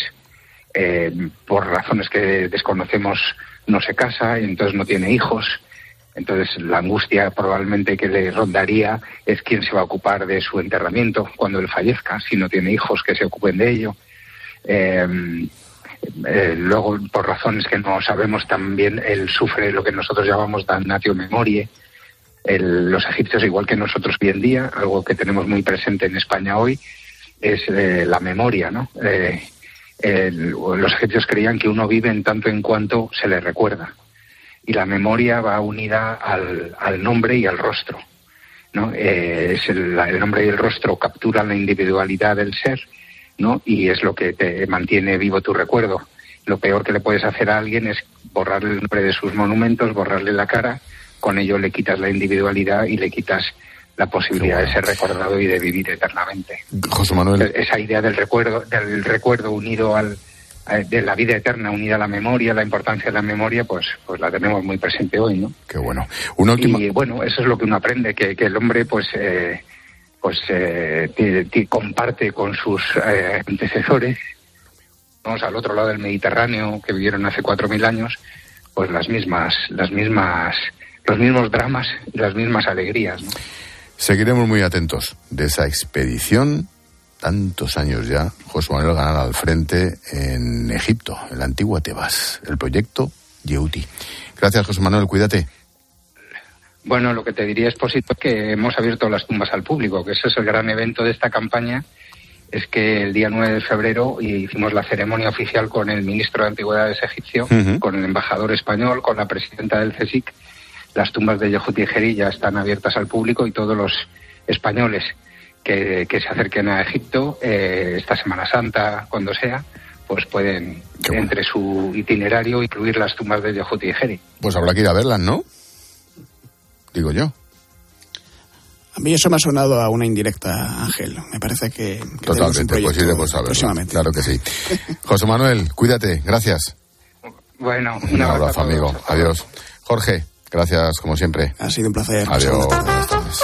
Eh, por razones que desconocemos no se casa y entonces no tiene hijos. Entonces la angustia probablemente que le rondaría es quién se va a ocupar de su enterramiento cuando él fallezca, si no tiene hijos que se ocupen de ello. Eh, eh, luego, por razones que no sabemos también, él sufre lo que nosotros llamamos damnatio memorie. los egipcios, igual que nosotros hoy en día, algo que tenemos muy presente en España hoy, es eh, la memoria, ¿no? Eh, los egipcios creían que uno vive en tanto en cuanto se le recuerda. Y la memoria va unida al, nombre y al rostro. ¿no? es el, el nombre y el rostro capturan la individualidad del ser ¿no? Y es lo que te mantiene vivo tu recuerdo. Lo peor que le puedes hacer a alguien es borrarle el nombre de sus monumentos, borrarle la cara, con ello le quitas la individualidad y le quitas la posibilidad de ser recordado y de vivir eternamente. José Manuel. Esa idea del recuerdo, del recuerdo unido al, de la vida eterna unida a la memoria, la importancia de la memoria, pues, pues la tenemos muy presente hoy, ¿no? Qué bueno. Una última... Y bueno, eso es lo que uno aprende, que, que el hombre, pues, eh, pues eh, comparte con sus eh, antecesores, vamos al otro lado del Mediterráneo, que vivieron hace cuatro mil años, pues las mismas, las mismas, los mismos dramas las mismas alegrías. Seguiremos muy atentos de esa expedición, tantos años ya, José Manuel Ganar al frente en Egipto, en la antigua Tebas, el proyecto Yeuti. Gracias, José Manuel, cuídate. Bueno, lo que te diría es positivo que hemos abierto las tumbas al público, que ese es el gran evento de esta campaña, es que el día 9 de febrero hicimos la ceremonia oficial con el ministro de Antigüedades egipcio, con el embajador español, con la presidenta del CSIC. Las tumbas de Yehut y ya están abiertas al público y todos los españoles que, se acerquen a Egipto eh, esta Semana Santa, cuando sea, pues pueden, entre su itinerario, incluir las tumbas de Yehuti y Geri. Pues habrá que ir a verlas, ¿no? Digo yo. A mí eso me ha sonado a una indirecta, Ángel. Me parece que. que Totalmente, pues iremos a verlo. próximamente. Claro que sí. José Manuel, cuídate, gracias. Bueno, Un abrazo, amigo. Adiós. Jorge, gracias como siempre. Ha sido un placer. Adiós. Buenas tardes.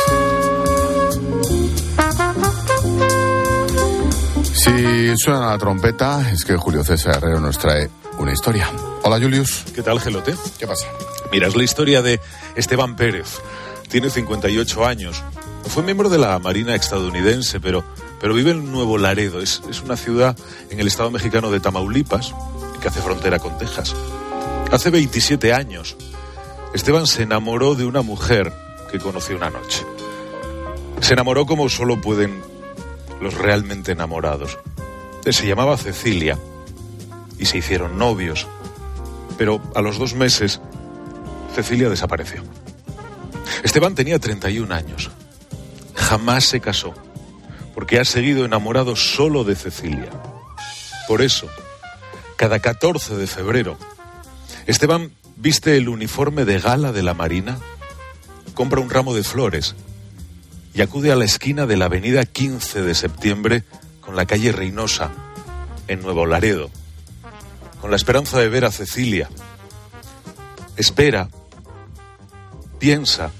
Si suena la trompeta, es que Julio César Herrero nos trae una historia. Hola, Julius. ¿Qué tal, Gelote? ¿Qué pasa? Mira, la historia de Esteban Pérez. Tiene 58 años. Fue miembro de la Marina estadounidense, pero, pero vive en Nuevo Laredo. Es, es una ciudad en el estado mexicano de Tamaulipas, que hace frontera con Texas. Hace 27 años, Esteban se enamoró de una mujer que conoció una noche. Se enamoró como solo pueden los realmente enamorados. Se llamaba Cecilia y se hicieron novios. Pero a los dos meses, Cecilia desapareció. Esteban tenía 31 años. Jamás se casó, porque ha seguido enamorado solo de Cecilia. Por eso, cada 14 de febrero, Esteban viste el uniforme de gala de la Marina, compra un ramo de flores y acude a la esquina de la avenida 15 de septiembre con la calle Reynosa, en Nuevo Laredo, con la esperanza de ver a Cecilia. Espera, piensa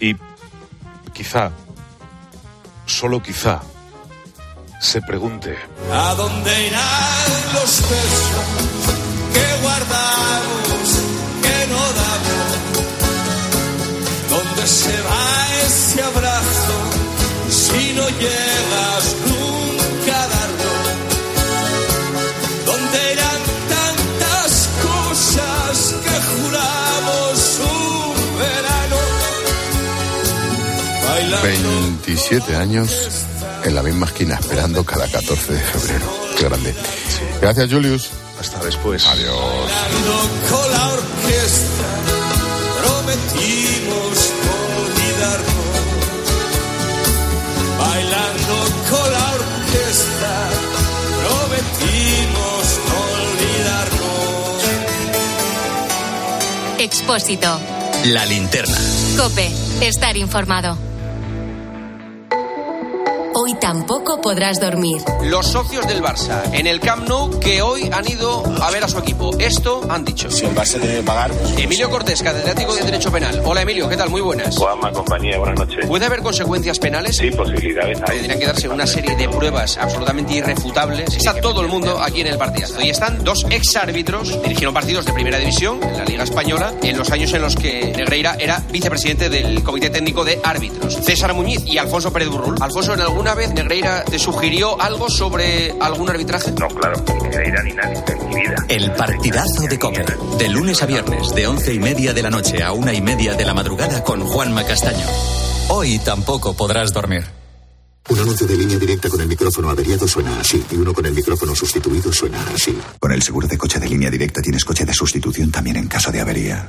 y quizá, solo quizá, se pregunte. ¿A dónde irán los besos que guardamos, que no damos? ¿Dónde se va ese abrazo si no llegas 27 años en la misma esquina, esperando cada 14 de febrero. Qué grande. Gracias, Julius. Hasta después. Adiós. con la orquesta prometimos no olvidarnos. Bailando con la orquesta prometimos no olvidarnos. Expósito. La linterna. Cope. Estar informado. Hoy tampoco podrás dormir. Los socios del Barça en el Camp Nou que hoy han ido a ver a su equipo. Esto han dicho. Si el Barça tiene que pagar. Emilio Cortés, catedrático de Derecho Penal. Hola Emilio, ¿qué tal? Muy buenas. Juanma, compañía, buenas noches. ¿Puede haber consecuencias penales? Sí, posibilidades. hay. Tendrían que darse una serie de pruebas absolutamente irrefutables. Está todo el mundo aquí en el partidazo. Y están dos exárbitros, dirigieron partidos de primera división en la Liga Española en los años en los que Negreira era vicepresidente del Comité Técnico de Árbitros. César Muñiz y Alfonso Pérez Burrul. Alfonso, ¿en alguna vez Negreira te sugirió algo sobre algún arbitraje? No, claro, ni Negreira ni nadie en mi vida. El partidazo de Cope. De lunes a viernes, de once y media de la noche a una y media de la madrugada con Juanma Castaño. Hoy tampoco podrás dormir. Un anuncio de línea directa con el micrófono averiado suena así y uno con el micrófono sustituido suena así. Con el seguro de coche de línea directa tienes coche de sustitución también en caso de avería.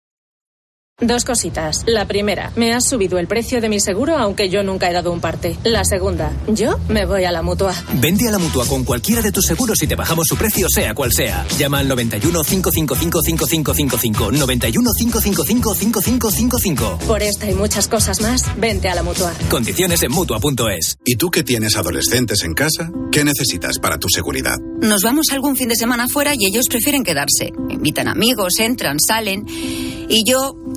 Dos cositas. La primera, me has subido el precio de mi seguro aunque yo nunca he dado un parte. La segunda, yo me voy a la mutua. Vende a la mutua con cualquiera de tus seguros y te bajamos su precio, sea cual sea. Llama al 91 555 5555. 91 555 5555. Por esta y muchas cosas más, vente a la mutua. Condiciones en mutua.es. ¿Y tú que tienes adolescentes en casa? ¿Qué necesitas para tu seguridad? Nos vamos algún fin de semana fuera y ellos prefieren quedarse. Invitan amigos, entran, salen. Y yo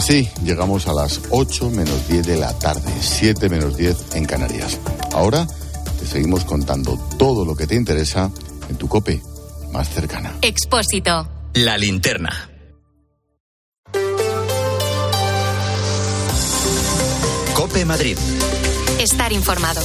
Así llegamos a las 8 menos 10 de la tarde, 7 menos 10 en Canarias. Ahora te seguimos contando todo lo que te interesa en tu cope más cercana. Expósito. La linterna. Cope Madrid. Estar informado.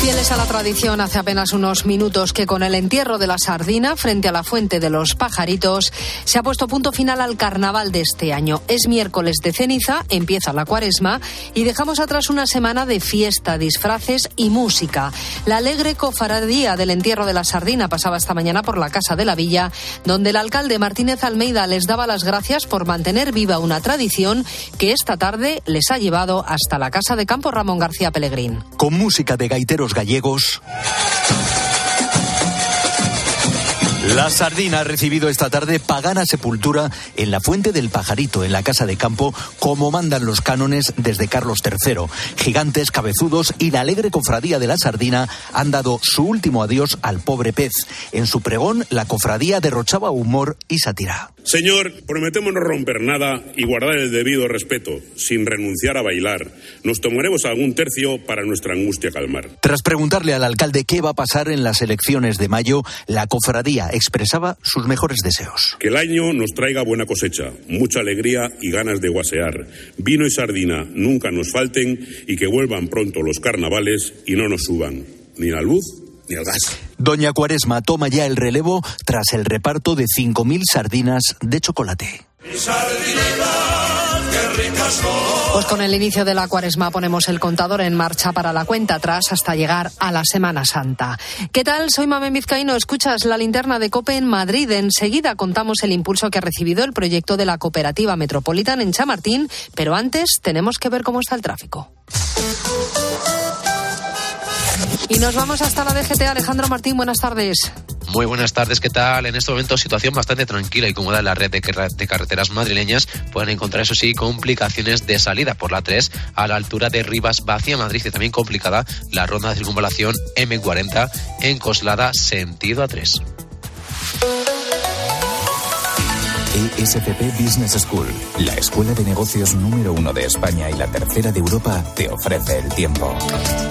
Fieles a la tradición, hace apenas unos minutos que con el entierro de la sardina frente a la fuente de los pajaritos se ha puesto punto final al carnaval de este año. Es miércoles de ceniza, empieza la cuaresma y dejamos atrás una semana de fiesta, disfraces y música. La alegre cofradía del entierro de la sardina pasaba esta mañana por la Casa de la Villa, donde el alcalde Martínez Almeida les daba las gracias por mantener viva una tradición que esta tarde les ha llevado hasta la Casa de Campo Ramón García Pellegrín. Con música de gaiteros gallegos. La sardina ha recibido esta tarde pagana sepultura en la Fuente del Pajarito, en la Casa de Campo, como mandan los cánones desde Carlos III. Gigantes, cabezudos y la alegre cofradía de la sardina han dado su último adiós al pobre pez. En su pregón, la cofradía derrochaba humor y sátira. Señor, prometemos no romper nada y guardar el debido respeto, sin renunciar a bailar. Nos tomaremos algún tercio para nuestra angustia calmar. Tras preguntarle al alcalde qué va a pasar en las elecciones de mayo, la cofradía expresaba sus mejores deseos. Que el año nos traiga buena cosecha, mucha alegría y ganas de guasear. Vino y sardina nunca nos falten y que vuelvan pronto los carnavales y no nos suban ni la luz ni el gas. Doña Cuaresma toma ya el relevo tras el reparto de 5.000 sardinas de chocolate. Pues con el inicio de la cuaresma ponemos el contador en marcha para la cuenta atrás hasta llegar a la Semana Santa. ¿Qué tal? Soy Mame Vizcaíno. Escuchas la linterna de COPE en Madrid. Enseguida contamos el impulso que ha recibido el proyecto de la cooperativa Metropolitan en Chamartín, pero antes tenemos que ver cómo está el tráfico. Y nos vamos hasta la DGT. Alejandro Martín, buenas tardes. Muy buenas tardes, ¿qué tal? En este momento situación bastante tranquila y cómoda en la red de, carreteras madrileñas. Pueden encontrar, eso sí, complicaciones de salida por la 3 a la altura de Rivas Vacía Madrid y también complicada la ronda de circunvalación M40 en Coslada sentido A3. ESCP Business School, la escuela de negocios número uno de España y la tercera de Europa, te ofrece el tiempo.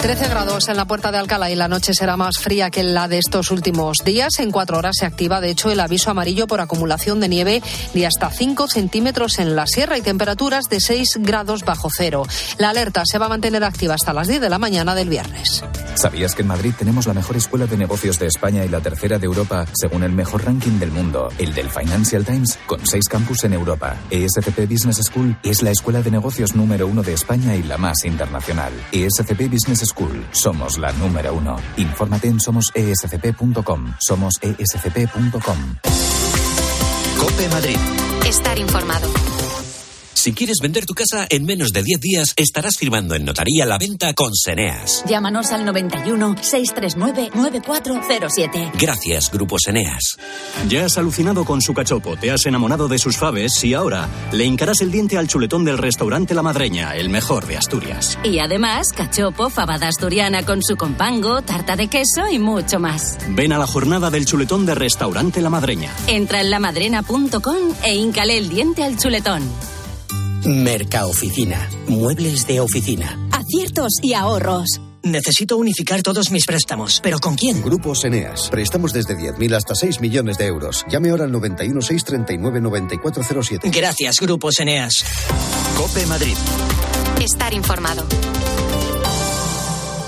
13 grados en la puerta de Alcalá y la noche será más fría que la de estos últimos días. En cuatro horas se activa, de hecho, el aviso amarillo por acumulación de nieve de hasta 5 centímetros en la sierra y temperaturas de 6 grados bajo cero. La alerta se va a mantener activa hasta las 10 de la mañana del viernes. ¿Sabías que en Madrid tenemos la mejor escuela de negocios de España y la tercera de Europa, según el mejor ranking del mundo, el del Financial Times? con seis campus en Europa. ESCP Business School es la escuela de negocios número uno de España y la más internacional. ESCP Business School. Somos la número uno. Infórmate en somosescp.com. Somosescp.com. Cope Madrid. Estar informado. Si quieres vender tu casa en menos de 10 días, estarás firmando en notaría la venta con Seneas. Llámanos al 91 639 9407. Gracias, Grupo Seneas. Ya has alucinado con su cachopo, te has enamorado de sus faves y ahora le hincarás el diente al chuletón del restaurante La Madreña, el mejor de Asturias. Y además, cachopo, fabada asturiana con su compango, tarta de queso y mucho más. Ven a la jornada del chuletón de restaurante La Madreña. Entra en lamadrena.com e hincale el diente al chuletón. Mercaoficina. Muebles de oficina. Aciertos y ahorros. Necesito unificar todos mis préstamos, pero ¿con quién? Grupos Eneas. Préstamos desde 10.000 hasta 6 millones de euros. Llame ahora al 91 639 9407. Gracias, Grupos Eneas. Cope Madrid. Estar informado.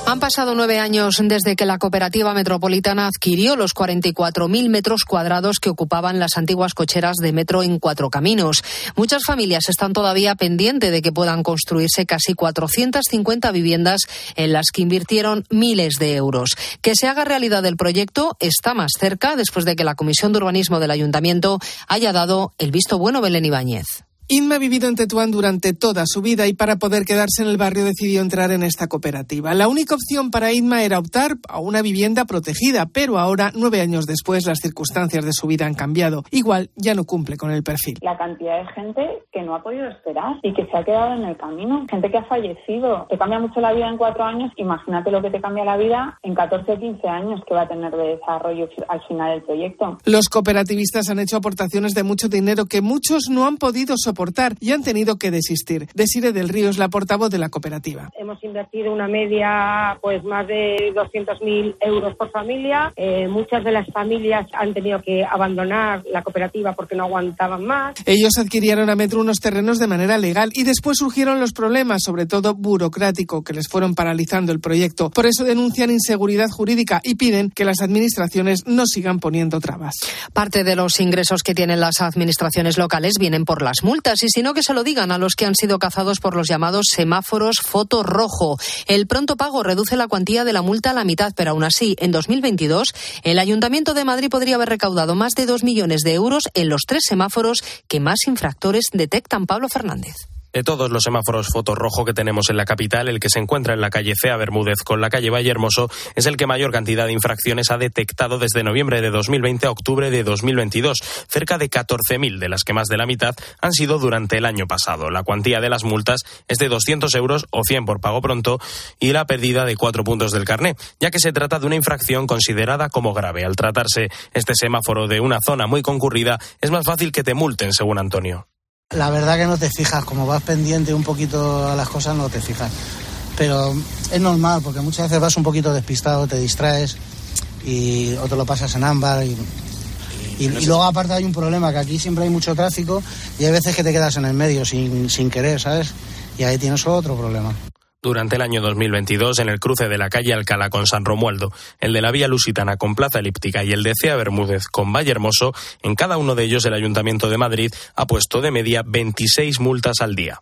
Han pasado nueve años desde que la cooperativa metropolitana adquirió los 44.000 metros cuadrados que ocupaban las antiguas cocheras de metro en cuatro caminos. Muchas familias están todavía pendientes de que puedan construirse casi 450 viviendas en las que invirtieron miles de euros. Que se haga realidad el proyecto está más cerca después de que la Comisión de Urbanismo del Ayuntamiento haya dado el visto bueno Belén Ibáñez. Inma ha vivido en Tetuán durante toda su vida y para poder quedarse en el barrio decidió entrar en esta cooperativa. La única opción para Inma era optar a una vivienda protegida, pero ahora, nueve años después, las circunstancias de su vida han cambiado. Igual ya no cumple con el perfil. La cantidad de gente que no ha podido esperar y que se ha quedado en el camino, gente que ha fallecido. Te cambia mucho la vida en cuatro años, imagínate lo que te cambia la vida en 14 o 15 años que va a tener de desarrollo al final del proyecto. Los cooperativistas han hecho aportaciones de mucho dinero que muchos no han podido soportar y han tenido que desistir. Desire del Río es la portavoz de la cooperativa. Hemos invertido una media, pues más de 200.000 euros por familia. Eh, muchas de las familias han tenido que abandonar la cooperativa porque no aguantaban más. Ellos adquirieron a Metro unos terrenos de manera legal y después surgieron los problemas, sobre todo burocrático, que les fueron paralizando el proyecto. Por eso denuncian inseguridad jurídica y piden que las administraciones no sigan poniendo trabas. Parte de los ingresos que tienen las administraciones locales vienen por las multas y sino que se lo digan a los que han sido cazados por los llamados semáforos foto rojo. El pronto pago reduce la cuantía de la multa a la mitad, pero aún así, en 2022, el Ayuntamiento de Madrid podría haber recaudado más de dos millones de euros en los tres semáforos que más infractores detectan. Pablo Fernández. De todos los semáforos foto rojo que tenemos en la capital, el que se encuentra en la calle Cea Bermúdez con la calle Valle Hermoso es el que mayor cantidad de infracciones ha detectado desde noviembre de 2020 a octubre de 2022. Cerca de 14.000, de las que más de la mitad han sido durante el año pasado. La cuantía de las multas es de 200 euros o 100 por pago pronto y la pérdida de cuatro puntos del carné, ya que se trata de una infracción considerada como grave. Al tratarse este semáforo de una zona muy concurrida, es más fácil que te multen, según Antonio. La verdad que no te fijas, como vas pendiente un poquito a las cosas, no te fijas. Pero es normal, porque muchas veces vas un poquito despistado, te distraes y o te lo pasas en ámbar. Y, y, luego aparte hay un problema, que aquí siempre hay mucho tráfico y hay veces que te quedas en el medio sin, sin querer, ¿sabes? Y ahí tienes otro problema durante el año 2022 en el cruce de la calle Alcalá con San Romualdo, el de la vía Lusitana con Plaza Elíptica y el de Cea Bermúdez con Valle Hermoso, en cada uno de ellos el Ayuntamiento de Madrid ha puesto de media 26 multas al día.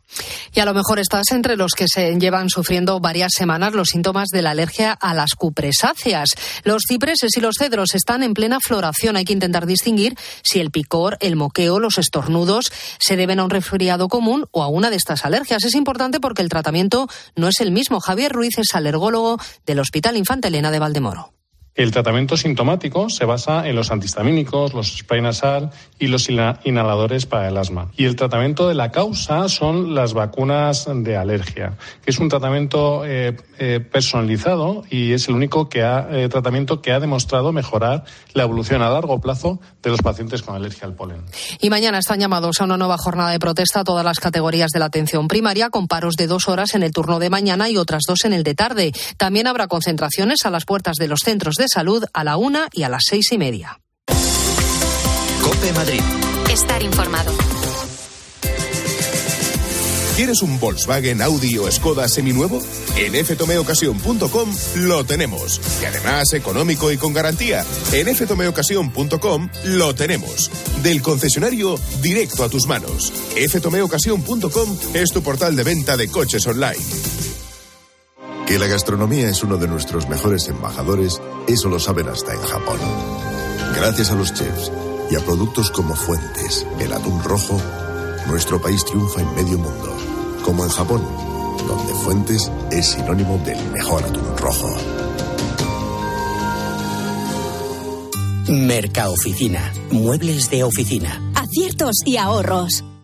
Y a lo mejor estás entre los que se llevan sufriendo varias semanas los síntomas de la alergia a las cupresáceas. Los cipreses y los cedros están en plena floración. Hay que intentar distinguir si el picor, el moqueo, los estornudos se deben a un resfriado común o a una de estas alergias. Es importante porque el tratamiento no es el mismo. Javier Ruiz es alergólogo del Hospital Infanta Elena de Valdemoro. El tratamiento sintomático se basa en los antihistamínicos, los spray nasal y los inhaladores para el asma. Y el tratamiento de la causa son las vacunas de alergia, que es un tratamiento eh, eh, personalizado y es el único eh, tratamiento que ha demostrado mejorar la evolución a largo plazo de los pacientes con alergia al polen. Y mañana están llamados a una nueva jornada de protesta todas las categorías de la atención primaria, con paros de dos horas en el turno de mañana y otras dos en el de tarde. También habrá concentraciones a las puertas de los centros de salud a la una y a las seis y media. Cope Madrid. Estar informado. ¿Quieres un Volkswagen, Audi o Skoda seminuevo? En ftomeocasión.com lo tenemos. Y además económico y con garantía. En ftomeocasión.com lo tenemos. Del concesionario directo a tus manos. ftomeocasión.com es tu portal de venta de coches online. Que la gastronomía es uno de nuestros mejores embajadores, eso lo saben hasta en Japón. Gracias a los chefs y a productos como Fuentes, el atún rojo, nuestro país triunfa en medio mundo, como en Japón, donde Fuentes es sinónimo del mejor atún rojo. Mercaoficina, muebles de oficina. Aciertos y ahorros.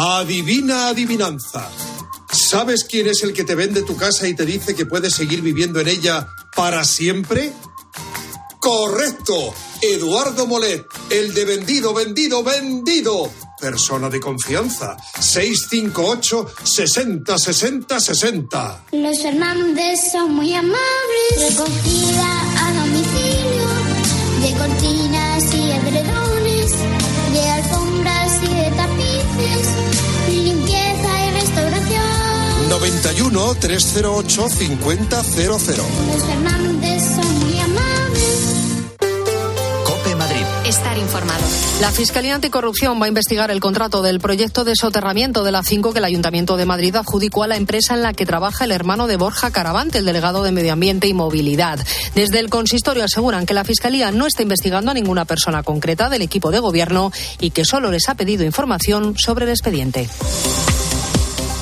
Adivina adivinanza. ¿Sabes quién es el que te vende tu casa y te dice que puedes seguir viviendo en ella para siempre? Correcto. Eduardo Molet, el de vendido, vendido, vendido. Persona de confianza. 658 60 60 60. Los Fernández son muy amables. Recogida a domicilio de cortinas 913085000. Los Fernández son muy amables. Cope Madrid. Estar informado. La Fiscalía Anticorrupción va a investigar el contrato del proyecto de soterramiento de la 5 que el Ayuntamiento de Madrid adjudicó a la empresa en la que trabaja el hermano de Borja Caravante, el delegado de Medio Ambiente y Movilidad. Desde el consistorio aseguran que la Fiscalía no está investigando a ninguna persona concreta del equipo de gobierno y que solo les ha pedido información sobre el expediente.